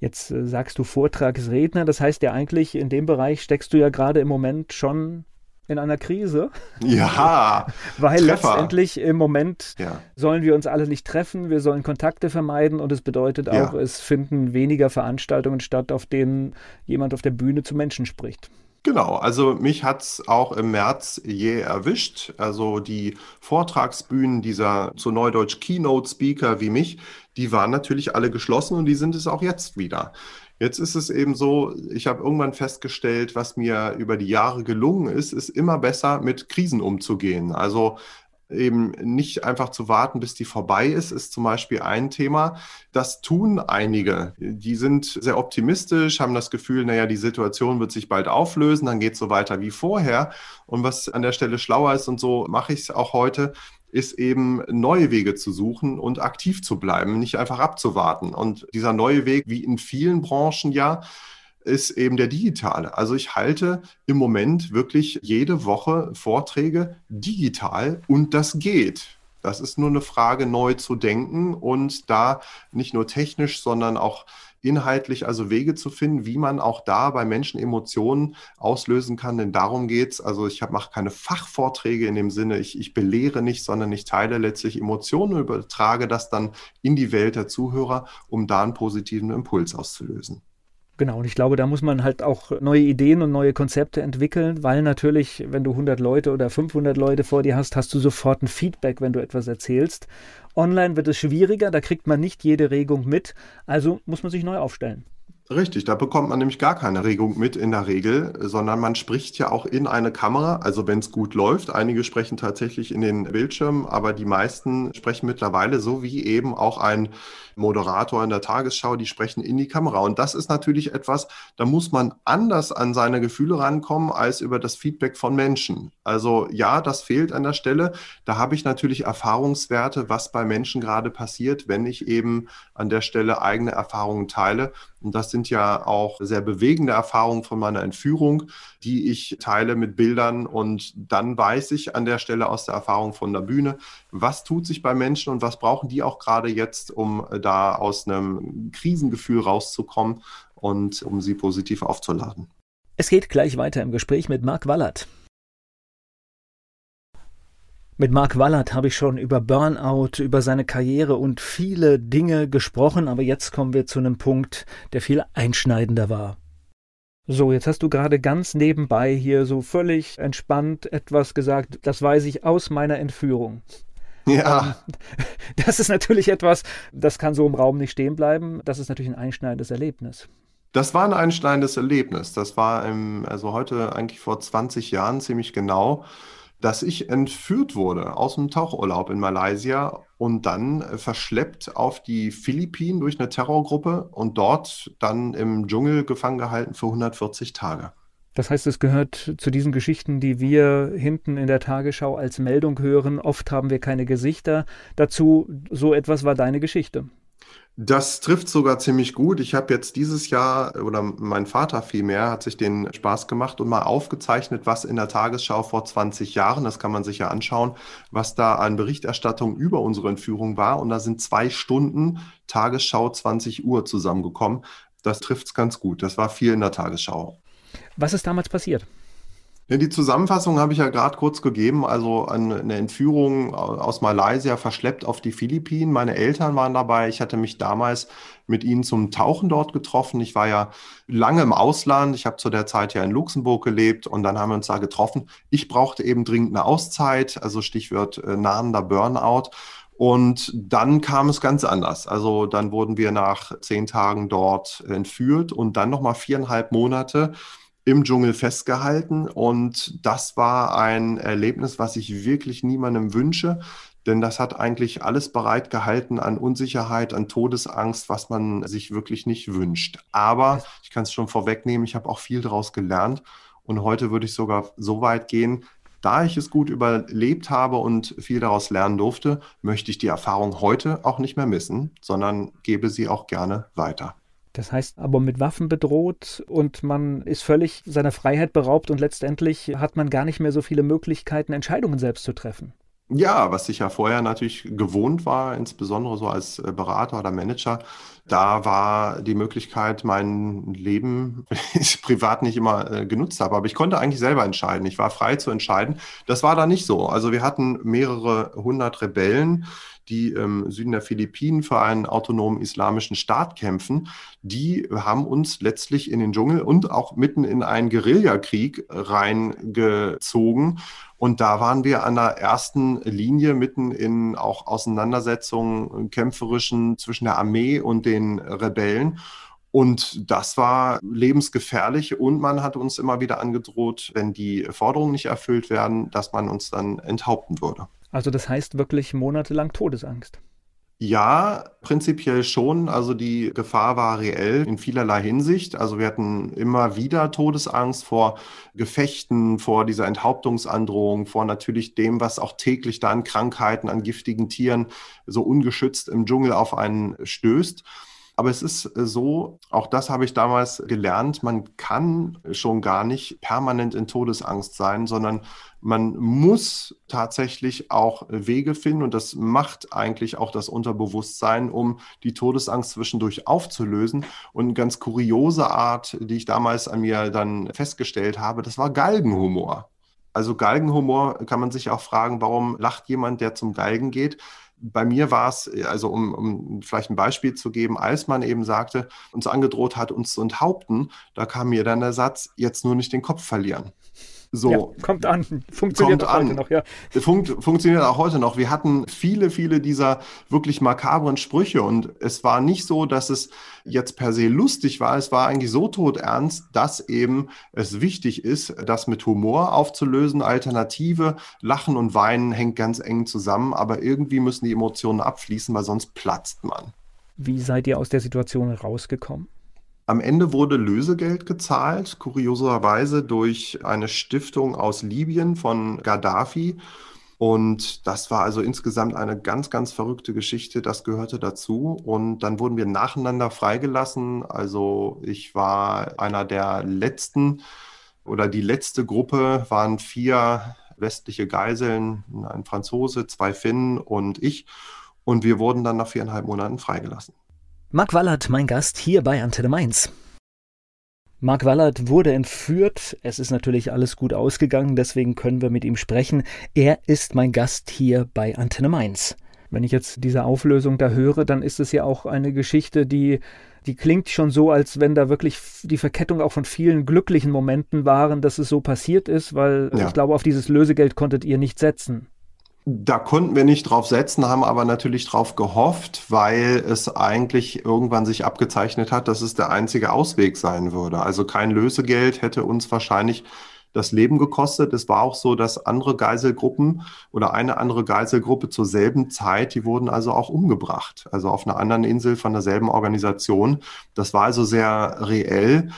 Jetzt äh, sagst du Vortragsredner, das heißt ja eigentlich, in dem Bereich steckst du ja gerade im Moment schon in einer Krise. Ja. Weil Treffer. letztendlich im Moment ja. sollen wir uns alle nicht treffen, wir sollen Kontakte vermeiden und es bedeutet auch, ja. es finden weniger Veranstaltungen statt, auf denen jemand auf der Bühne zu Menschen spricht. Genau, also mich hat es auch im März je erwischt. Also die Vortragsbühnen dieser zu Neudeutsch Keynote-Speaker wie mich, die waren natürlich alle geschlossen und die sind es auch jetzt wieder. Jetzt ist es eben so, ich habe irgendwann festgestellt, was mir über die Jahre gelungen ist, ist immer besser mit Krisen umzugehen. Also eben nicht einfach zu warten, bis die vorbei ist, ist zum Beispiel ein Thema. Das tun einige. Die sind sehr optimistisch, haben das Gefühl, naja, die Situation wird sich bald auflösen, dann geht es so weiter wie vorher. Und was an der Stelle schlauer ist und so mache ich es auch heute, ist eben neue Wege zu suchen und aktiv zu bleiben, nicht einfach abzuwarten. Und dieser neue Weg, wie in vielen Branchen ja, ist eben der digitale. Also ich halte im Moment wirklich jede Woche Vorträge digital und das geht. Das ist nur eine Frage, neu zu denken und da nicht nur technisch, sondern auch inhaltlich also Wege zu finden, wie man auch da bei Menschen Emotionen auslösen kann. Denn darum geht es. Also ich mache keine Fachvorträge in dem Sinne, ich, ich belehre nicht, sondern ich teile letztlich Emotionen und übertrage das dann in die Welt der Zuhörer, um da einen positiven Impuls auszulösen. Genau, und ich glaube, da muss man halt auch neue Ideen und neue Konzepte entwickeln, weil natürlich, wenn du 100 Leute oder 500 Leute vor dir hast, hast du sofort ein Feedback, wenn du etwas erzählst. Online wird es schwieriger, da kriegt man nicht jede Regung mit, also muss man sich neu aufstellen. Richtig, da bekommt man nämlich gar keine Regung mit in der Regel, sondern man spricht ja auch in eine Kamera, also wenn es gut läuft. Einige sprechen tatsächlich in den Bildschirm, aber die meisten sprechen mittlerweile so wie eben auch ein Moderator in der Tagesschau, die sprechen in die Kamera. Und das ist natürlich etwas, da muss man anders an seine Gefühle rankommen als über das Feedback von Menschen. Also ja, das fehlt an der Stelle. Da habe ich natürlich Erfahrungswerte, was bei Menschen gerade passiert, wenn ich eben an der Stelle eigene Erfahrungen teile. Und das sind ja auch sehr bewegende Erfahrungen von meiner Entführung, die ich teile mit Bildern. Und dann weiß ich an der Stelle aus der Erfahrung von der Bühne, was tut sich bei Menschen und was brauchen die auch gerade jetzt, um da aus einem Krisengefühl rauszukommen und um sie positiv aufzuladen. Es geht gleich weiter im Gespräch mit Marc Wallert. Mit Marc Wallert habe ich schon über Burnout, über seine Karriere und viele Dinge gesprochen, aber jetzt kommen wir zu einem Punkt, der viel einschneidender war. So, jetzt hast du gerade ganz nebenbei hier so völlig entspannt etwas gesagt, das weiß ich aus meiner Entführung. Ja. Ähm, das ist natürlich etwas, das kann so im Raum nicht stehen bleiben. Das ist natürlich ein einschneidendes Erlebnis. Das war ein einschneidendes Erlebnis. Das war im, also heute eigentlich vor 20 Jahren ziemlich genau dass ich entführt wurde aus dem Tauchurlaub in Malaysia und dann verschleppt auf die Philippinen durch eine Terrorgruppe und dort dann im Dschungel gefangen gehalten für 140 Tage. Das heißt, es gehört zu diesen Geschichten, die wir hinten in der Tagesschau als Meldung hören. Oft haben wir keine Gesichter dazu. So etwas war deine Geschichte. Das trifft sogar ziemlich gut. Ich habe jetzt dieses Jahr, oder mein Vater vielmehr, hat sich den Spaß gemacht und mal aufgezeichnet, was in der Tagesschau vor 20 Jahren, das kann man sich ja anschauen, was da an Berichterstattung über unsere Entführung war. Und da sind zwei Stunden Tagesschau 20 Uhr zusammengekommen. Das trifft es ganz gut. Das war viel in der Tagesschau. Was ist damals passiert? Ja, die Zusammenfassung habe ich ja gerade kurz gegeben. Also eine Entführung aus Malaysia verschleppt auf die Philippinen. Meine Eltern waren dabei. Ich hatte mich damals mit ihnen zum Tauchen dort getroffen. Ich war ja lange im Ausland. Ich habe zu der Zeit ja in Luxemburg gelebt und dann haben wir uns da getroffen. Ich brauchte eben dringend eine Auszeit, also Stichwort äh, nahender Burnout. Und dann kam es ganz anders. Also dann wurden wir nach zehn Tagen dort entführt und dann nochmal viereinhalb Monate im Dschungel festgehalten. Und das war ein Erlebnis, was ich wirklich niemandem wünsche. Denn das hat eigentlich alles bereitgehalten an Unsicherheit, an Todesangst, was man sich wirklich nicht wünscht. Aber ich kann es schon vorwegnehmen, ich habe auch viel daraus gelernt. Und heute würde ich sogar so weit gehen, da ich es gut überlebt habe und viel daraus lernen durfte, möchte ich die Erfahrung heute auch nicht mehr missen, sondern gebe sie auch gerne weiter. Das heißt aber mit Waffen bedroht und man ist völlig seiner Freiheit beraubt und letztendlich hat man gar nicht mehr so viele Möglichkeiten, Entscheidungen selbst zu treffen. Ja, was ich ja vorher natürlich gewohnt war, insbesondere so als äh, Berater oder Manager, da war die Möglichkeit, mein Leben, ich privat nicht immer äh, genutzt habe, aber ich konnte eigentlich selber entscheiden. Ich war frei zu entscheiden. Das war da nicht so. Also wir hatten mehrere hundert Rebellen, die im Süden der Philippinen für einen autonomen islamischen Staat kämpfen, die haben uns letztlich in den Dschungel und auch mitten in einen Guerillakrieg reingezogen. Und da waren wir an der ersten Linie mitten in auch Auseinandersetzungen, kämpferischen zwischen der Armee und den Rebellen. Und das war lebensgefährlich und man hat uns immer wieder angedroht, wenn die Forderungen nicht erfüllt werden, dass man uns dann enthaupten würde. Also das heißt wirklich monatelang Todesangst. Ja, prinzipiell schon. Also die Gefahr war reell in vielerlei Hinsicht. Also wir hatten immer wieder Todesangst vor Gefechten, vor dieser Enthauptungsandrohung, vor natürlich dem, was auch täglich da an Krankheiten, an giftigen Tieren so ungeschützt im Dschungel auf einen stößt. Aber es ist äh, so, auch das habe ich damals gelernt, man kann schon gar nicht permanent in Todesangst sein, sondern man muss tatsächlich auch Wege finden und das macht eigentlich auch das Unterbewusstsein, um die Todesangst zwischendurch aufzulösen. Und eine ganz kuriose Art, die ich damals an mir dann festgestellt habe, das war Galgenhumor. Also Galgenhumor kann man sich auch fragen, warum lacht jemand, der zum Galgen geht? Bei mir war es, also um, um vielleicht ein Beispiel zu geben, als man eben sagte, uns angedroht hat, uns zu enthaupten, da kam mir dann der Satz, jetzt nur nicht den Kopf verlieren. So. Ja, kommt an. Funktioniert kommt auch an. heute noch, ja. Funkt, funktioniert auch heute noch. Wir hatten viele, viele dieser wirklich makabren Sprüche und es war nicht so, dass es jetzt per se lustig war. Es war eigentlich so todernst, dass eben es wichtig ist, das mit Humor aufzulösen. Alternative, Lachen und Weinen hängt ganz eng zusammen, aber irgendwie müssen die Emotionen abfließen, weil sonst platzt man. Wie seid ihr aus der Situation rausgekommen? Am Ende wurde Lösegeld gezahlt, kurioserweise durch eine Stiftung aus Libyen von Gaddafi. Und das war also insgesamt eine ganz, ganz verrückte Geschichte. Das gehörte dazu. Und dann wurden wir nacheinander freigelassen. Also ich war einer der letzten oder die letzte Gruppe waren vier westliche Geiseln, ein Franzose, zwei Finnen und ich. Und wir wurden dann nach viereinhalb Monaten freigelassen. Marc Wallert, mein Gast hier bei Antenne Mainz. Marc Wallert wurde entführt. Es ist natürlich alles gut ausgegangen, deswegen können wir mit ihm sprechen. Er ist mein Gast hier bei Antenne Mainz. Wenn ich jetzt diese Auflösung da höre, dann ist es ja auch eine Geschichte, die, die klingt schon so, als wenn da wirklich die Verkettung auch von vielen glücklichen Momenten waren, dass es so passiert ist, weil ja. ich glaube, auf dieses Lösegeld konntet ihr nicht setzen. Da konnten wir nicht drauf setzen, haben aber natürlich drauf gehofft, weil es eigentlich irgendwann sich abgezeichnet hat, dass es der einzige Ausweg sein würde. Also kein Lösegeld hätte uns wahrscheinlich das Leben gekostet. Es war auch so, dass andere Geiselgruppen oder eine andere Geiselgruppe zur selben Zeit, die wurden also auch umgebracht. Also auf einer anderen Insel von derselben Organisation. Das war also sehr reell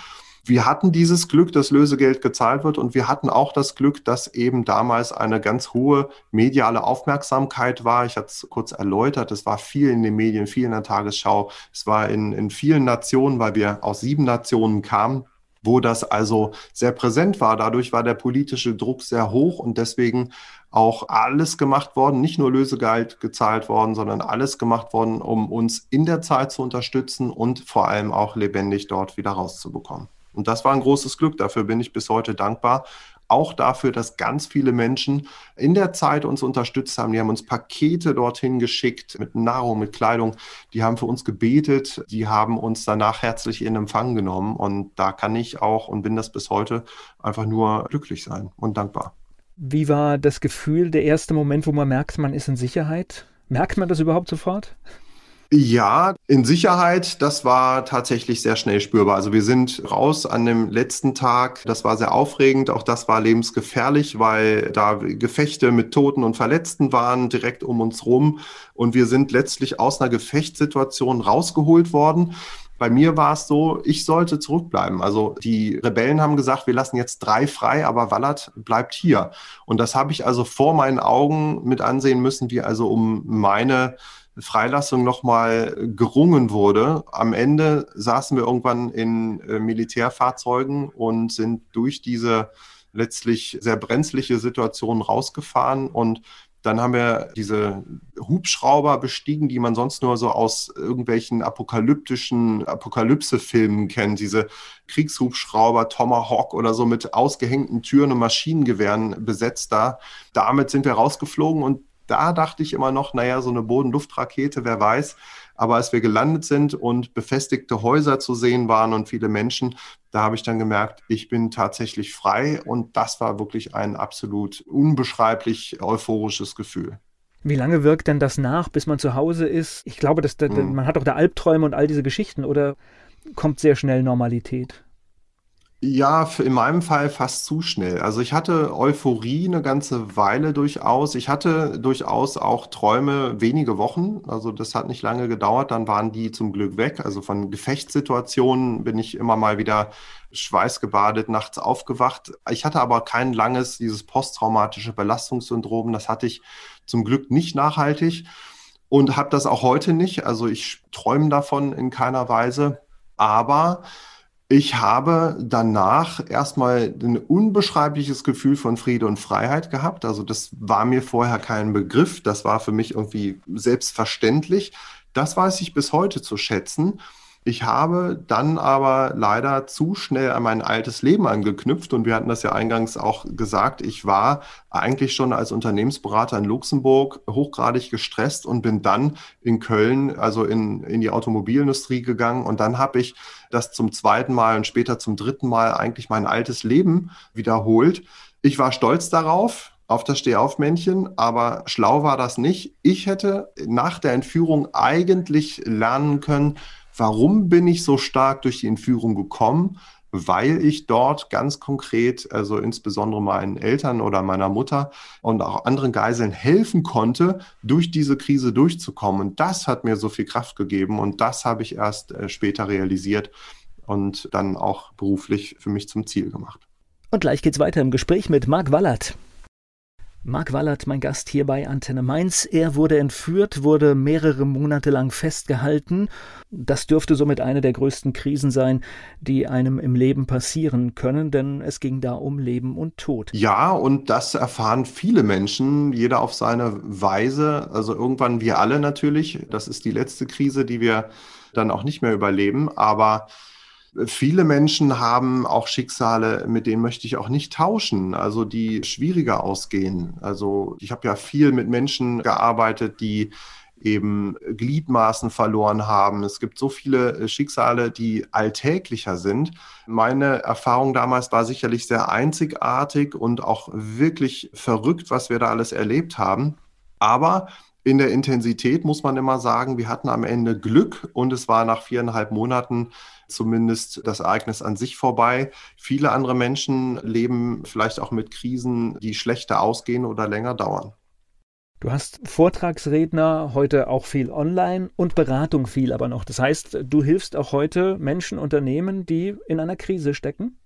wir hatten dieses Glück, dass Lösegeld gezahlt wird und wir hatten auch das Glück, dass eben damals eine ganz hohe mediale Aufmerksamkeit war. Ich hatte es kurz erläutert, es war viel in den Medien, viel in der Tagesschau, es war in, in vielen Nationen, weil wir aus sieben Nationen kamen wo das also sehr präsent war. Dadurch war der politische Druck sehr hoch und deswegen auch alles gemacht worden, nicht nur Lösegeld gezahlt worden, sondern alles gemacht worden, um uns in der Zeit zu unterstützen und vor allem auch lebendig dort wieder rauszubekommen. Und das war ein großes Glück. Dafür bin ich bis heute dankbar. Auch dafür, dass ganz viele Menschen in der Zeit uns unterstützt haben. Die haben uns Pakete dorthin geschickt mit Nahrung, mit Kleidung. Die haben für uns gebetet. Die haben uns danach herzlich in Empfang genommen. Und da kann ich auch und bin das bis heute einfach nur glücklich sein und dankbar. Wie war das Gefühl, der erste Moment, wo man merkt, man ist in Sicherheit? Merkt man das überhaupt sofort? Ja, in Sicherheit, das war tatsächlich sehr schnell spürbar. Also wir sind raus an dem letzten Tag. Das war sehr aufregend. Auch das war lebensgefährlich, weil da Gefechte mit Toten und Verletzten waren direkt um uns rum. Und wir sind letztlich aus einer Gefechtssituation rausgeholt worden. Bei mir war es so, ich sollte zurückbleiben. Also die Rebellen haben gesagt, wir lassen jetzt drei frei, aber Wallert bleibt hier. Und das habe ich also vor meinen Augen mit ansehen müssen, wie also um meine Freilassung nochmal gerungen wurde. Am Ende saßen wir irgendwann in äh, Militärfahrzeugen und sind durch diese letztlich sehr brenzliche Situation rausgefahren und dann haben wir diese Hubschrauber bestiegen, die man sonst nur so aus irgendwelchen apokalyptischen Apokalypse-Filmen kennt. Diese Kriegshubschrauber, Tomahawk oder so mit ausgehängten Türen und Maschinengewehren besetzt da. Damit sind wir rausgeflogen und da dachte ich immer noch, naja, so eine Bodenluftrakete, wer weiß. Aber als wir gelandet sind und befestigte Häuser zu sehen waren und viele Menschen, da habe ich dann gemerkt, ich bin tatsächlich frei. Und das war wirklich ein absolut unbeschreiblich euphorisches Gefühl. Wie lange wirkt denn das nach, bis man zu Hause ist? Ich glaube, dass der, hm. man hat auch da Albträume und all diese Geschichten oder kommt sehr schnell Normalität? Ja, in meinem Fall fast zu schnell. Also ich hatte Euphorie eine ganze Weile durchaus. Ich hatte durchaus auch Träume wenige Wochen. Also das hat nicht lange gedauert. Dann waren die zum Glück weg. Also von Gefechtssituationen bin ich immer mal wieder schweißgebadet nachts aufgewacht. Ich hatte aber kein langes, dieses posttraumatische Belastungssyndrom. Das hatte ich zum Glück nicht nachhaltig und habe das auch heute nicht. Also ich träume davon in keiner Weise. Aber ich habe danach erstmal ein unbeschreibliches Gefühl von Friede und Freiheit gehabt. Also das war mir vorher kein Begriff. Das war für mich irgendwie selbstverständlich. Das weiß ich bis heute zu schätzen. Ich habe dann aber leider zu schnell an mein altes Leben angeknüpft und wir hatten das ja eingangs auch gesagt. Ich war eigentlich schon als Unternehmensberater in Luxemburg hochgradig gestresst und bin dann in Köln, also in, in die Automobilindustrie gegangen und dann habe ich das zum zweiten Mal und später zum dritten Mal eigentlich mein altes Leben wiederholt. Ich war stolz darauf, auf das Stehaufmännchen, aber schlau war das nicht. Ich hätte nach der Entführung eigentlich lernen können, Warum bin ich so stark durch die Entführung gekommen? Weil ich dort ganz konkret, also insbesondere meinen Eltern oder meiner Mutter und auch anderen Geiseln helfen konnte, durch diese Krise durchzukommen. Und das hat mir so viel Kraft gegeben und das habe ich erst äh, später realisiert und dann auch beruflich für mich zum Ziel gemacht. Und gleich geht's weiter im Gespräch mit Marc Wallert. Marc Wallert, mein Gast hier bei Antenne Mainz. Er wurde entführt, wurde mehrere Monate lang festgehalten. Das dürfte somit eine der größten Krisen sein, die einem im Leben passieren können, denn es ging da um Leben und Tod. Ja, und das erfahren viele Menschen, jeder auf seine Weise. Also irgendwann wir alle natürlich. Das ist die letzte Krise, die wir dann auch nicht mehr überleben. Aber Viele Menschen haben auch Schicksale, mit denen möchte ich auch nicht tauschen, also die schwieriger ausgehen. Also ich habe ja viel mit Menschen gearbeitet, die eben Gliedmaßen verloren haben. Es gibt so viele Schicksale, die alltäglicher sind. Meine Erfahrung damals war sicherlich sehr einzigartig und auch wirklich verrückt, was wir da alles erlebt haben. Aber in der Intensität muss man immer sagen, wir hatten am Ende Glück und es war nach viereinhalb Monaten zumindest das Ereignis an sich vorbei. Viele andere Menschen leben vielleicht auch mit Krisen, die schlechter ausgehen oder länger dauern. Du hast Vortragsredner, heute auch viel online und Beratung viel aber noch. Das heißt, du hilfst auch heute Menschen, Unternehmen, die in einer Krise stecken?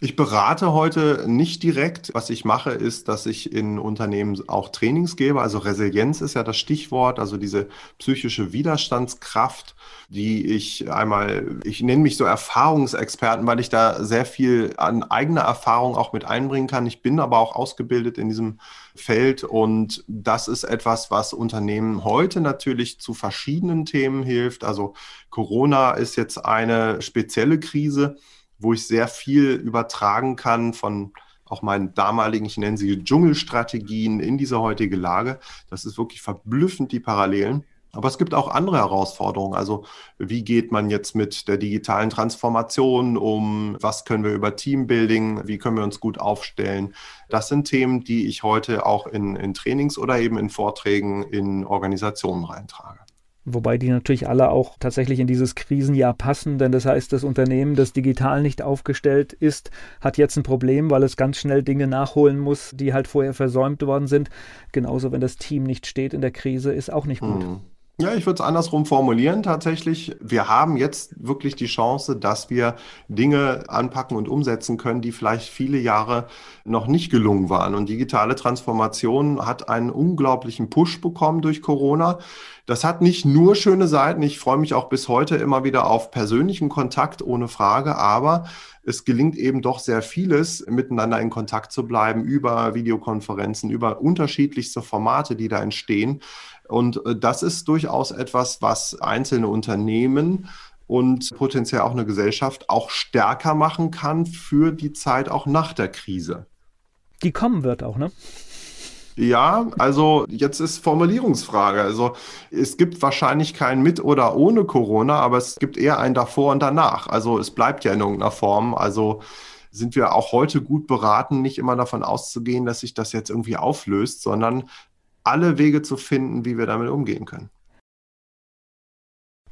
Ich berate heute nicht direkt. Was ich mache, ist, dass ich in Unternehmen auch Trainings gebe. Also Resilienz ist ja das Stichwort, also diese psychische Widerstandskraft, die ich einmal, ich nenne mich so Erfahrungsexperten, weil ich da sehr viel an eigener Erfahrung auch mit einbringen kann. Ich bin aber auch ausgebildet in diesem Feld und das ist etwas, was Unternehmen heute natürlich zu verschiedenen Themen hilft. Also Corona ist jetzt eine spezielle Krise wo ich sehr viel übertragen kann von auch meinen damaligen, ich nenne sie Dschungelstrategien in diese heutige Lage. Das ist wirklich verblüffend, die Parallelen. Aber es gibt auch andere Herausforderungen. Also wie geht man jetzt mit der digitalen Transformation um? Was können wir über Teambuilding? Wie können wir uns gut aufstellen? Das sind Themen, die ich heute auch in, in Trainings oder eben in Vorträgen in Organisationen reintrage. Wobei die natürlich alle auch tatsächlich in dieses Krisenjahr passen, denn das heißt, das Unternehmen, das digital nicht aufgestellt ist, hat jetzt ein Problem, weil es ganz schnell Dinge nachholen muss, die halt vorher versäumt worden sind. Genauso, wenn das Team nicht steht in der Krise, ist auch nicht gut. Mhm. Ja, ich würde es andersrum formulieren tatsächlich. Wir haben jetzt wirklich die Chance, dass wir Dinge anpacken und umsetzen können, die vielleicht viele Jahre noch nicht gelungen waren. Und digitale Transformation hat einen unglaublichen Push bekommen durch Corona. Das hat nicht nur schöne Seiten. Ich freue mich auch bis heute immer wieder auf persönlichen Kontakt, ohne Frage. Aber es gelingt eben doch sehr vieles, miteinander in Kontakt zu bleiben über Videokonferenzen, über unterschiedlichste Formate, die da entstehen. Und äh, das ist durchaus etwas, was einzelne Unternehmen und potenziell auch eine Gesellschaft auch stärker machen kann für die Zeit auch nach der Krise. Die kommen wird auch, ne? Ja, also jetzt ist Formulierungsfrage. Also es gibt wahrscheinlich kein mit oder ohne Corona, aber es gibt eher ein davor und danach. Also es bleibt ja in irgendeiner Form. Also sind wir auch heute gut beraten, nicht immer davon auszugehen, dass sich das jetzt irgendwie auflöst, sondern alle Wege zu finden, wie wir damit umgehen können.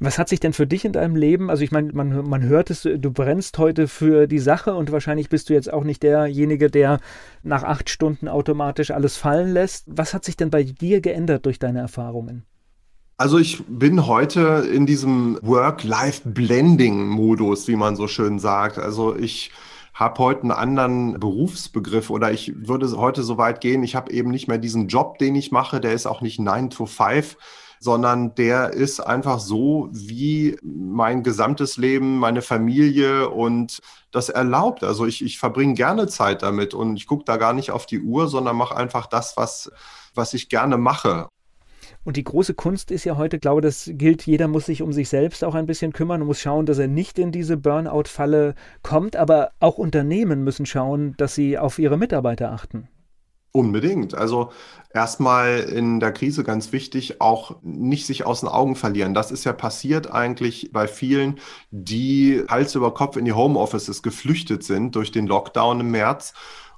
Was hat sich denn für dich in deinem Leben, also ich meine, man, man hört es, du brennst heute für die Sache und wahrscheinlich bist du jetzt auch nicht derjenige, der nach acht Stunden automatisch alles fallen lässt. Was hat sich denn bei dir geändert durch deine Erfahrungen? Also ich bin heute in diesem Work-Life-Blending-Modus, wie man so schön sagt. Also ich habe heute einen anderen Berufsbegriff oder ich würde heute so weit gehen, ich habe eben nicht mehr diesen Job, den ich mache, der ist auch nicht 9 to 5, sondern der ist einfach so, wie mein gesamtes Leben, meine Familie und das erlaubt. Also ich, ich verbringe gerne Zeit damit und ich gucke da gar nicht auf die Uhr, sondern mache einfach das, was, was ich gerne mache. Und die große Kunst ist ja heute, glaube das gilt, jeder muss sich um sich selbst auch ein bisschen kümmern und muss schauen, dass er nicht in diese Burnout-Falle kommt. Aber auch Unternehmen müssen schauen, dass sie auf ihre Mitarbeiter achten. Unbedingt. Also erstmal in der Krise ganz wichtig, auch nicht sich aus den Augen verlieren. Das ist ja passiert eigentlich bei vielen, die Hals über Kopf in die Homeoffices geflüchtet sind durch den Lockdown im März.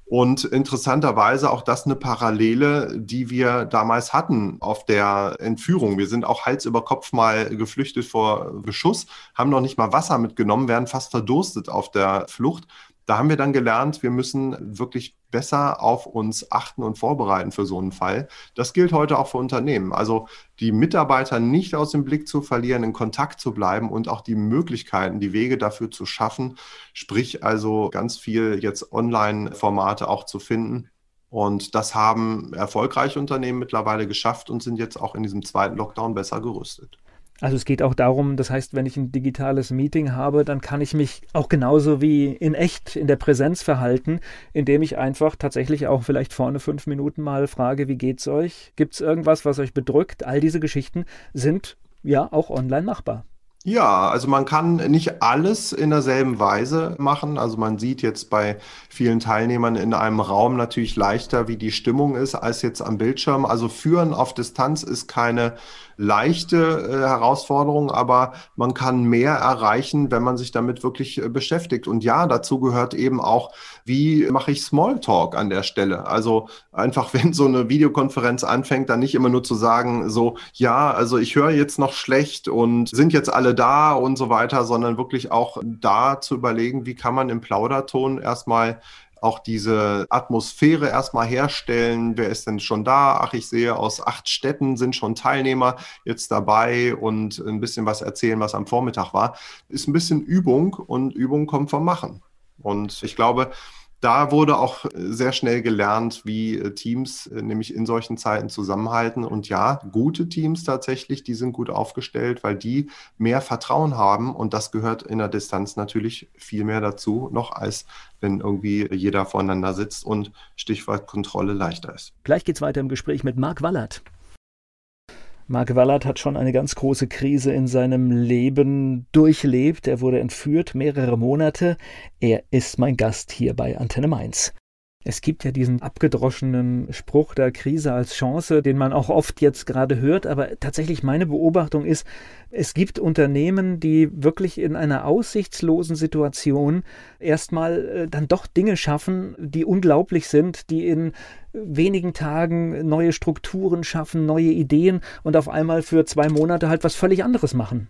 Und interessanterweise auch das eine Parallele, die wir damals hatten auf der Entführung. Wir sind auch Hals über Kopf mal geflüchtet vor Beschuss, haben noch nicht mal Wasser mitgenommen, werden fast verdurstet auf der Flucht da haben wir dann gelernt, wir müssen wirklich besser auf uns achten und vorbereiten für so einen Fall. Das gilt heute auch für Unternehmen. Also die Mitarbeiter nicht aus dem Blick zu verlieren, in Kontakt zu bleiben und auch die Möglichkeiten, die Wege dafür zu schaffen, sprich also ganz viel jetzt Online-Formate auch zu finden. Und das haben erfolgreiche Unternehmen mittlerweile geschafft und sind jetzt auch in diesem zweiten Lockdown besser gerüstet. Also es geht auch darum, das heißt, wenn ich ein digitales Meeting habe, dann kann ich mich auch genauso wie in echt in der Präsenz verhalten, indem ich einfach tatsächlich auch vielleicht vorne fünf Minuten mal frage, wie geht's euch? Gibt es irgendwas, was euch bedrückt? All diese Geschichten sind ja auch online machbar. Ja, also man kann nicht alles in derselben Weise machen. Also man sieht jetzt bei vielen Teilnehmern in einem Raum natürlich leichter, wie die Stimmung ist, als jetzt am Bildschirm. Also Führen auf Distanz ist keine leichte äh, Herausforderung, aber man kann mehr erreichen, wenn man sich damit wirklich äh, beschäftigt. Und ja, dazu gehört eben auch, wie mache ich Smalltalk an der Stelle? Also einfach, wenn so eine Videokonferenz anfängt, dann nicht immer nur zu sagen, so, ja, also ich höre jetzt noch schlecht und sind jetzt alle da und so weiter, sondern wirklich auch da zu überlegen, wie kann man im Plauderton erstmal auch diese Atmosphäre erstmal herstellen. Wer ist denn schon da? Ach, ich sehe, aus acht Städten sind schon Teilnehmer jetzt dabei und ein bisschen was erzählen, was am Vormittag war. Ist ein bisschen Übung und Übung kommt vom Machen. Und ich glaube, da wurde auch sehr schnell gelernt, wie äh, Teams äh, nämlich in solchen Zeiten zusammenhalten. Und ja, gute Teams tatsächlich, die sind gut aufgestellt, weil die mehr Vertrauen haben. Und das gehört in der Distanz natürlich viel mehr dazu, noch als wenn irgendwie jeder voneinander sitzt und Stichwort Kontrolle leichter ist. Gleich geht es weiter im Gespräch mit Marc Wallert. Mark Wallert hat schon eine ganz große Krise in seinem Leben durchlebt. Er wurde entführt, mehrere Monate. Er ist mein Gast hier bei Antenne Mainz. Es gibt ja diesen abgedroschenen Spruch der Krise als Chance, den man auch oft jetzt gerade hört, aber tatsächlich meine Beobachtung ist, es gibt Unternehmen, die wirklich in einer aussichtslosen Situation erstmal äh, dann doch Dinge schaffen, die unglaublich sind, die in wenigen Tagen neue Strukturen schaffen, neue Ideen und auf einmal für zwei Monate halt was völlig anderes machen.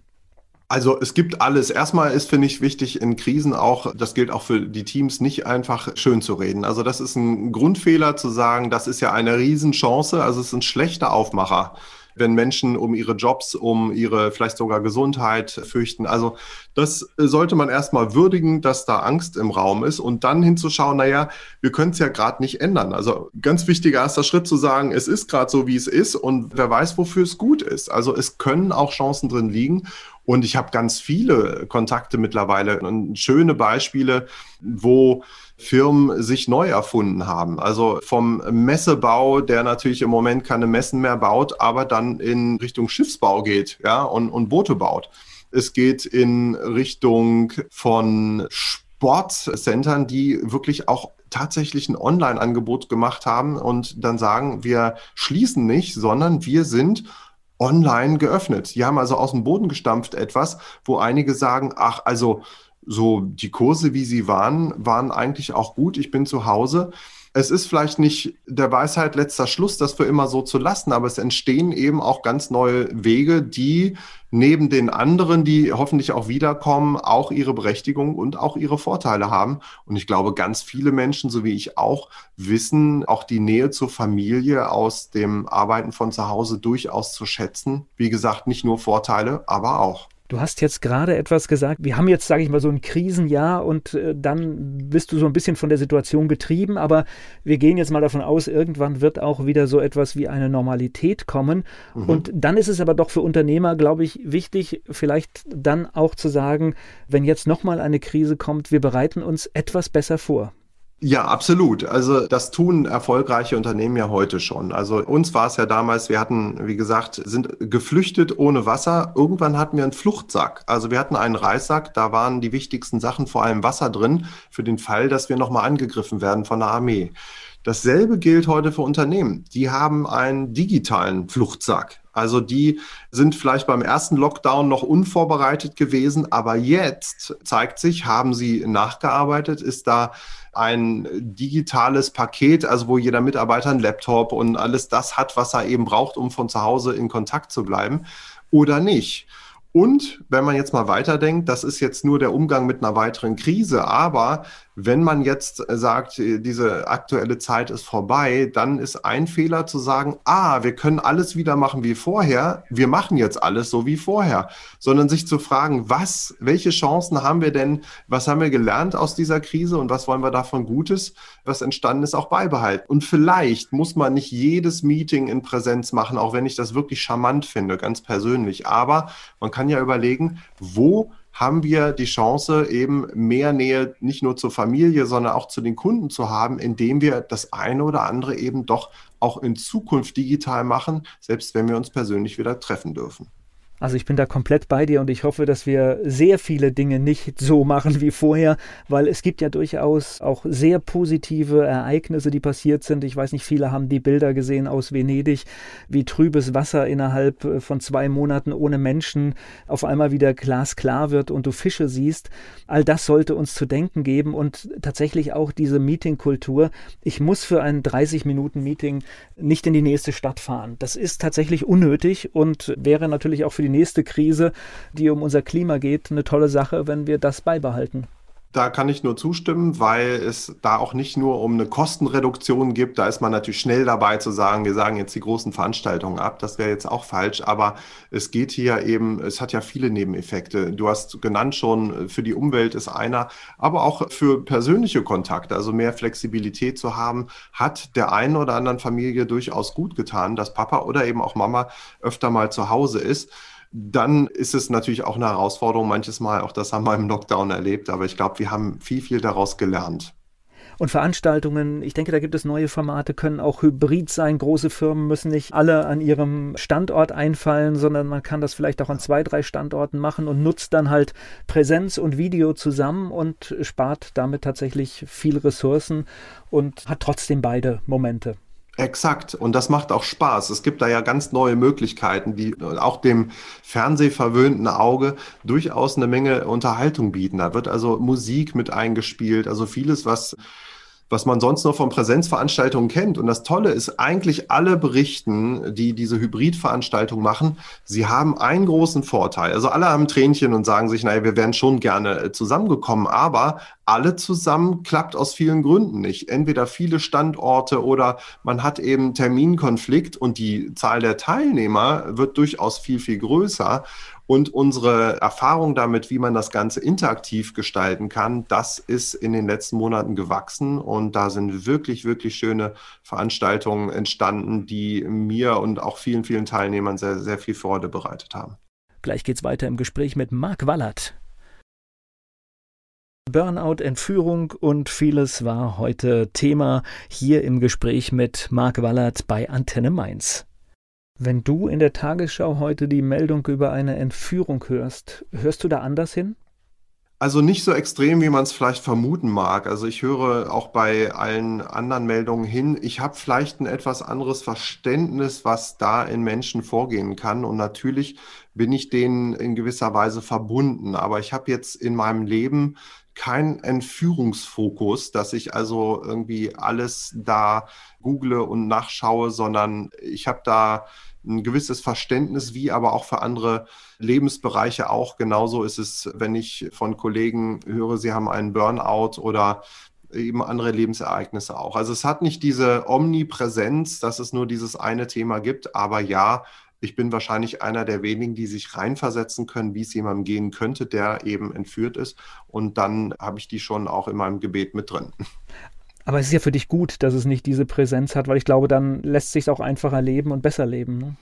Also es gibt alles. Erstmal ist, finde ich, wichtig in Krisen auch, das gilt auch für die Teams, nicht einfach schön zu reden. Also das ist ein Grundfehler zu sagen, das ist ja eine Riesenchance, also es ist ein schlechter Aufmacher wenn Menschen um ihre Jobs, um ihre vielleicht sogar Gesundheit fürchten. Also das sollte man erstmal würdigen, dass da Angst im Raum ist und dann hinzuschauen, naja, wir können es ja gerade nicht ändern. Also ganz wichtiger erster Schritt zu sagen, es ist gerade so, wie es ist und wer weiß, wofür es gut ist. Also es können auch Chancen drin liegen und ich habe ganz viele Kontakte mittlerweile und schöne Beispiele, wo Firmen sich neu erfunden haben. Also vom Messebau, der natürlich im Moment keine Messen mehr baut, aber dann in Richtung Schiffsbau geht, ja, und, und Boote baut. Es geht in Richtung von Sportcentern, die wirklich auch tatsächlich ein Online-Angebot gemacht haben und dann sagen, wir schließen nicht, sondern wir sind online geöffnet. Die haben also aus dem Boden gestampft etwas, wo einige sagen, ach, also so die Kurse, wie sie waren, waren eigentlich auch gut. Ich bin zu Hause. Es ist vielleicht nicht der Weisheit letzter Schluss, das für immer so zu lassen, aber es entstehen eben auch ganz neue Wege, die neben den anderen, die hoffentlich auch wiederkommen, auch ihre Berechtigung und auch ihre Vorteile haben. Und ich glaube, ganz viele Menschen, so wie ich auch, wissen auch die Nähe zur Familie aus dem Arbeiten von zu Hause durchaus zu schätzen. Wie gesagt, nicht nur Vorteile, aber auch. Du hast jetzt gerade etwas gesagt. Wir haben jetzt, sage ich mal, so ein Krisenjahr und äh, dann bist du so ein bisschen von der Situation getrieben. Aber wir gehen jetzt mal davon aus, irgendwann wird auch wieder so etwas wie eine Normalität kommen. Mhm. Und dann ist es aber doch für Unternehmer, glaube ich, wichtig, vielleicht dann auch zu sagen, wenn jetzt nochmal eine Krise kommt, wir bereiten uns etwas besser vor. Ja, absolut. Also das tun erfolgreiche Unternehmen ja heute schon. Also uns war es ja damals, wir hatten, wie gesagt, sind geflüchtet ohne Wasser. Irgendwann hatten wir einen Fluchtsack. Also wir hatten einen Reissack, da waren die wichtigsten Sachen, vor allem Wasser drin, für den Fall, dass wir nochmal angegriffen werden von der Armee. Dasselbe gilt heute für Unternehmen. Die haben einen digitalen Fluchtsack. Also die sind vielleicht beim ersten Lockdown noch unvorbereitet gewesen, aber jetzt zeigt sich, haben sie nachgearbeitet, ist da ein digitales Paket, also wo jeder Mitarbeiter einen Laptop und alles das hat, was er eben braucht, um von zu Hause in Kontakt zu bleiben oder nicht. Und wenn man jetzt mal weiterdenkt, das ist jetzt nur der Umgang mit einer weiteren Krise, aber wenn man jetzt sagt, diese aktuelle Zeit ist vorbei, dann ist ein Fehler zu sagen, ah, wir können alles wieder machen wie vorher, wir machen jetzt alles so wie vorher, sondern sich zu fragen, was, welche Chancen haben wir denn, was haben wir gelernt aus dieser Krise und was wollen wir davon Gutes, was entstanden ist, auch beibehalten. Und vielleicht muss man nicht jedes Meeting in Präsenz machen, auch wenn ich das wirklich charmant finde, ganz persönlich, aber man kann ja überlegen, wo haben wir die Chance, eben mehr Nähe nicht nur zur Familie, sondern auch zu den Kunden zu haben, indem wir das eine oder andere eben doch auch in Zukunft digital machen, selbst wenn wir uns persönlich wieder treffen dürfen. Also ich bin da komplett bei dir und ich hoffe, dass wir sehr viele Dinge nicht so machen wie vorher, weil es gibt ja durchaus auch sehr positive Ereignisse, die passiert sind. Ich weiß nicht, viele haben die Bilder gesehen aus Venedig, wie trübes Wasser innerhalb äh, von zwei Monaten ohne Menschen auf einmal wieder glasklar wird und du Fische siehst. All das sollte uns zu denken geben und tatsächlich auch diese Meetingkultur. Ich muss für ein 30-Minuten-Meeting nicht in die nächste Stadt fahren. Das ist tatsächlich unnötig und wäre natürlich auch für die nächste Krise, die um unser Klima geht, eine tolle Sache, wenn wir das beibehalten. Da kann ich nur zustimmen, weil es da auch nicht nur um eine Kostenreduktion gibt. Da ist man natürlich schnell dabei zu sagen, wir sagen jetzt die großen Veranstaltungen ab. Das wäre jetzt auch falsch. Aber es geht hier eben, es hat ja viele Nebeneffekte. Du hast genannt schon, für die Umwelt ist einer, aber auch für persönliche Kontakte, also mehr Flexibilität zu haben, hat der einen oder anderen Familie durchaus gut getan, dass Papa oder eben auch Mama öfter mal zu Hause ist dann ist es natürlich auch eine Herausforderung, manches Mal, auch das haben wir im Lockdown erlebt, aber ich glaube, wir haben viel, viel daraus gelernt. Und Veranstaltungen, ich denke, da gibt es neue Formate, können auch hybrid sein. Große Firmen müssen nicht alle an ihrem Standort einfallen, sondern man kann das vielleicht auch an zwei, drei Standorten machen und nutzt dann halt Präsenz und Video zusammen und spart damit tatsächlich viel Ressourcen und hat trotzdem beide Momente. Exakt. Und das macht auch Spaß. Es gibt da ja ganz neue Möglichkeiten, die auch dem fernsehverwöhnten Auge durchaus eine Menge Unterhaltung bieten. Da wird also Musik mit eingespielt, also vieles, was was man sonst nur von Präsenzveranstaltungen kennt. Und das Tolle ist, eigentlich alle berichten, die diese Hybridveranstaltung machen, sie haben einen großen Vorteil. Also alle haben Tränchen und sagen sich, naja, wir wären schon gerne äh, zusammengekommen, aber alle zusammen klappt aus vielen Gründen nicht. Entweder viele Standorte oder man hat eben Terminkonflikt und die Zahl der Teilnehmer wird durchaus viel, viel größer. Und unsere Erfahrung damit, wie man das Ganze interaktiv gestalten kann, das ist in den letzten Monaten gewachsen. Und da sind wirklich, wirklich schöne Veranstaltungen entstanden, die mir und auch vielen, vielen Teilnehmern sehr, sehr viel Freude bereitet haben. Gleich geht's weiter im Gespräch mit Marc Wallert. Burnout, Entführung und vieles war heute Thema hier im Gespräch mit Marc Wallert bei Antenne Mainz. Wenn du in der Tagesschau heute die Meldung über eine Entführung hörst, hörst du da anders hin? Also nicht so extrem, wie man es vielleicht vermuten mag. Also ich höre auch bei allen anderen Meldungen hin. Ich habe vielleicht ein etwas anderes Verständnis, was da in Menschen vorgehen kann. Und natürlich bin ich denen in gewisser Weise verbunden. Aber ich habe jetzt in meinem Leben keinen Entführungsfokus, dass ich also irgendwie alles da google und nachschaue, sondern ich habe da ein gewisses Verständnis, wie aber auch für andere Lebensbereiche auch. Genauso ist es, wenn ich von Kollegen höre, sie haben einen Burnout oder eben andere Lebensereignisse auch. Also es hat nicht diese Omnipräsenz, dass es nur dieses eine Thema gibt, aber ja, ich bin wahrscheinlich einer der wenigen, die sich reinversetzen können, wie es jemandem gehen könnte, der eben entführt ist. Und dann habe ich die schon auch in meinem Gebet mit drin. Aber es ist ja für dich gut, dass es nicht diese Präsenz hat, weil ich glaube, dann lässt sich auch einfacher leben und besser leben. Ne?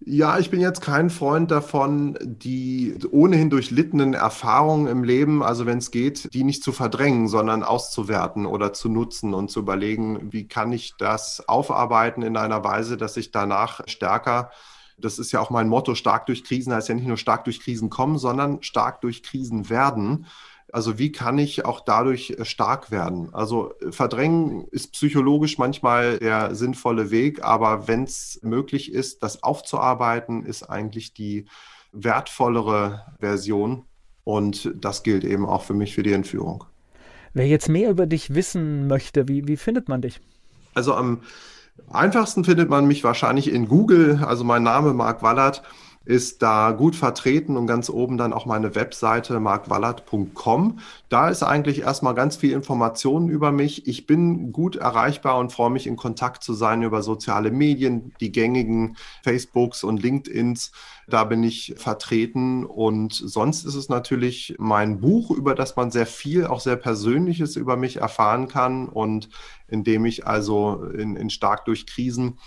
Ja, ich bin jetzt kein Freund davon, die ohnehin durchlittenen Erfahrungen im Leben, also wenn es geht, die nicht zu verdrängen, sondern auszuwerten oder zu nutzen und zu überlegen, wie kann ich das aufarbeiten in einer Weise, dass ich danach stärker, das ist ja auch mein Motto, stark durch Krisen heißt ja nicht nur stark durch Krisen kommen, sondern stark durch Krisen werden also wie kann ich auch dadurch äh, stark werden? Also äh, verdrängen ist psychologisch manchmal der sinnvolle Weg, aber wenn es möglich ist, das aufzuarbeiten, ist eigentlich die wertvollere Version. Und das gilt eben auch für mich für die Entführung. Wer jetzt mehr über dich wissen möchte, wie, wie findet man dich? Also am einfachsten findet man mich wahrscheinlich in Google. Also mein Name Marc Wallert ist da gut vertreten und ganz oben dann auch meine Webseite markwallert.com. Da ist eigentlich erstmal ganz viel Informationen über mich. Ich bin gut erreichbar und freue mich in Kontakt zu sein über soziale Medien, die gängigen Facebooks und LinkedIns. Da bin ich vertreten und sonst ist es natürlich mein Buch, über das man sehr viel, auch sehr Persönliches über mich erfahren kann und in dem ich also in, in stark durch Krisen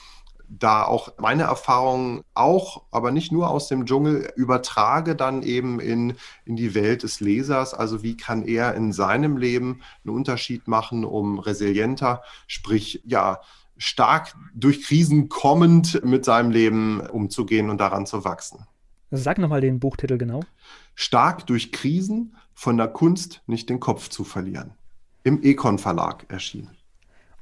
da auch meine Erfahrungen auch, aber nicht nur aus dem Dschungel, übertrage dann eben in, in die Welt des Lesers. Also wie kann er in seinem Leben einen Unterschied machen, um resilienter, sprich ja, stark durch Krisen kommend mit seinem Leben umzugehen und daran zu wachsen. Sag nochmal den Buchtitel genau. Stark durch Krisen von der Kunst nicht den Kopf zu verlieren. Im Econ Verlag erschienen.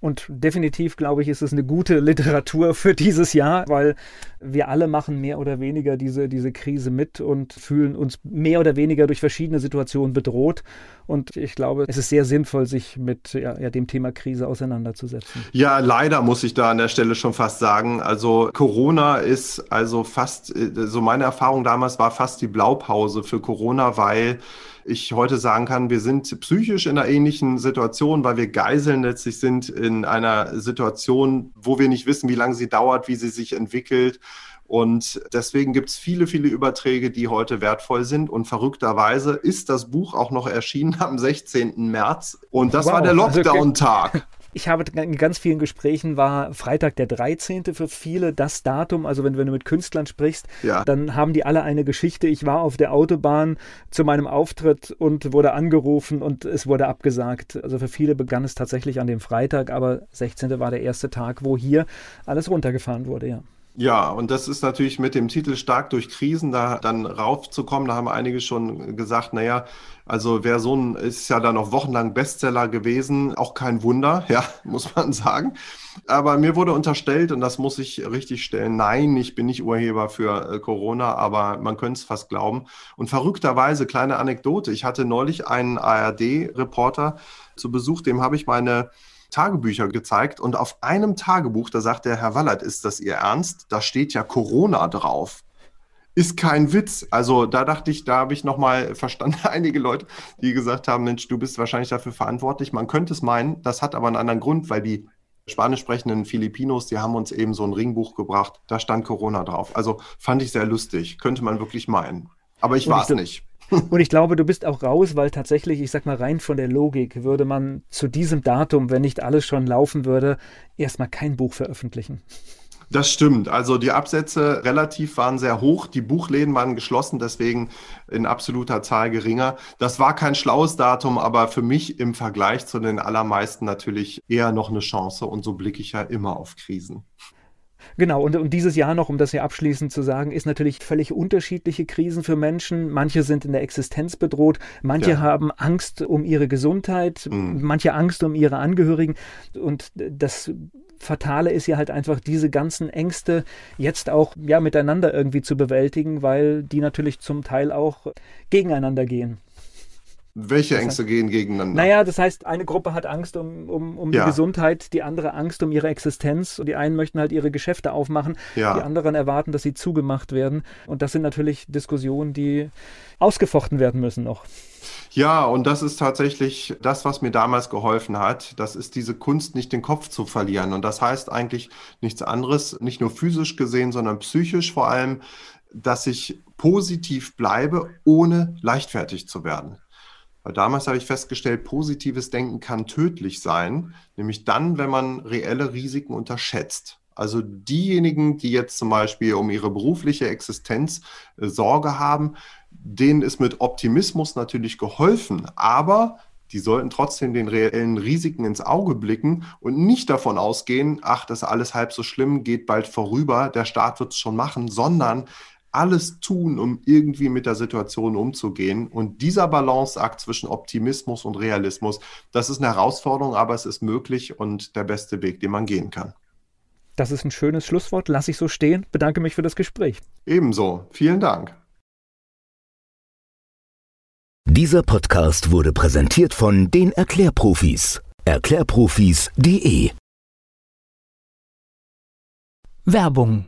Und definitiv, glaube ich, ist es eine gute Literatur für dieses Jahr, weil wir alle machen mehr oder weniger diese, diese Krise mit und fühlen uns mehr oder weniger durch verschiedene Situationen bedroht. Und ich glaube, es ist sehr sinnvoll, sich mit ja, ja, dem Thema Krise auseinanderzusetzen. Ja, leider muss ich da an der Stelle schon fast sagen. Also Corona ist also fast, so meine Erfahrung damals war fast die Blaupause für Corona, weil ich heute sagen kann, wir sind psychisch in einer ähnlichen Situation, weil wir Geiseln letztlich sind in einer Situation, wo wir nicht wissen, wie lange sie dauert, wie sie sich entwickelt. Und deswegen gibt es viele, viele Überträge, die heute wertvoll sind. Und verrückterweise ist das Buch auch noch erschienen am 16. März. Und das wow, war der also Lockdown-Tag. Ich habe in ganz vielen Gesprächen war Freitag der 13. für viele das Datum. Also wenn, wenn du mit Künstlern sprichst, ja. dann haben die alle eine Geschichte. Ich war auf der Autobahn zu meinem Auftritt und wurde angerufen und es wurde abgesagt. Also für viele begann es tatsächlich an dem Freitag, aber 16. war der erste Tag, wo hier alles runtergefahren wurde, ja. Ja, und das ist natürlich mit dem Titel Stark durch Krisen, da dann raufzukommen, da haben einige schon gesagt, naja, also wer so ein, ist ja dann auch wochenlang Bestseller gewesen, auch kein Wunder, ja, muss man sagen. Aber mir wurde unterstellt, und das muss ich richtig stellen, nein, ich bin nicht Urheber für äh, Corona, aber man könnte es fast glauben. Und verrückterweise, kleine Anekdote, ich hatte neulich einen ARD-Reporter zu Besuch, dem habe ich meine Tagebücher gezeigt und auf einem Tagebuch, da sagt der Herr Wallert, ist das Ihr Ernst? Da steht ja Corona drauf. Ist kein Witz. Also da dachte ich, da habe ich nochmal verstanden, einige Leute, die gesagt haben, Mensch, du bist wahrscheinlich dafür verantwortlich. Man könnte es meinen, das hat aber einen anderen Grund, weil die spanisch sprechenden Filipinos, die haben uns eben so ein Ringbuch gebracht, da stand Corona drauf. Also fand ich sehr lustig, könnte man wirklich meinen. Aber ich war es nicht. Und ich glaube, du bist auch raus, weil tatsächlich, ich sag mal, rein von der Logik würde man zu diesem Datum, wenn nicht alles schon laufen würde, erstmal kein Buch veröffentlichen. Das stimmt. Also die Absätze relativ waren sehr hoch. Die Buchläden waren geschlossen, deswegen in absoluter Zahl geringer. Das war kein schlaues Datum, aber für mich im Vergleich zu den allermeisten natürlich eher noch eine Chance. Und so blicke ich ja immer auf Krisen. Genau, und, und dieses Jahr noch, um das hier abschließend zu sagen, ist natürlich völlig unterschiedliche Krisen für Menschen. Manche sind in der Existenz bedroht, manche ja. haben Angst um ihre Gesundheit, mhm. manche Angst um ihre Angehörigen. Und das Fatale ist ja halt einfach, diese ganzen Ängste jetzt auch ja, miteinander irgendwie zu bewältigen, weil die natürlich zum Teil auch gegeneinander gehen. Welche Ängste heißt, gehen gegeneinander? Naja, das heißt, eine Gruppe hat Angst um, um, um ja. die Gesundheit, die andere Angst um ihre Existenz. Und die einen möchten halt ihre Geschäfte aufmachen, ja. die anderen erwarten, dass sie zugemacht werden. Und das sind natürlich Diskussionen, die ausgefochten werden müssen noch. Ja, und das ist tatsächlich das, was mir damals geholfen hat. Das ist diese Kunst, nicht den Kopf zu verlieren. Und das heißt eigentlich nichts anderes, nicht nur physisch gesehen, sondern psychisch vor allem, dass ich positiv bleibe, ohne leichtfertig zu werden. Weil damals habe ich festgestellt, positives Denken kann tödlich sein, nämlich dann, wenn man reelle Risiken unterschätzt. Also diejenigen, die jetzt zum Beispiel um ihre berufliche Existenz äh, Sorge haben, denen ist mit Optimismus natürlich geholfen, aber die sollten trotzdem den reellen Risiken ins Auge blicken und nicht davon ausgehen, ach, das ist alles halb so schlimm, geht bald vorüber, der Staat wird es schon machen, sondern alles tun, um irgendwie mit der Situation umzugehen. Und dieser Balanceakt zwischen Optimismus und Realismus, das ist eine Herausforderung, aber es ist möglich und der beste Weg, den man gehen kann. Das ist ein schönes Schlusswort. Lass ich so stehen. Bedanke mich für das Gespräch. Ebenso. Vielen Dank. Dieser Podcast wurde präsentiert von den Erklärprofis. Erklärprofis.de Werbung.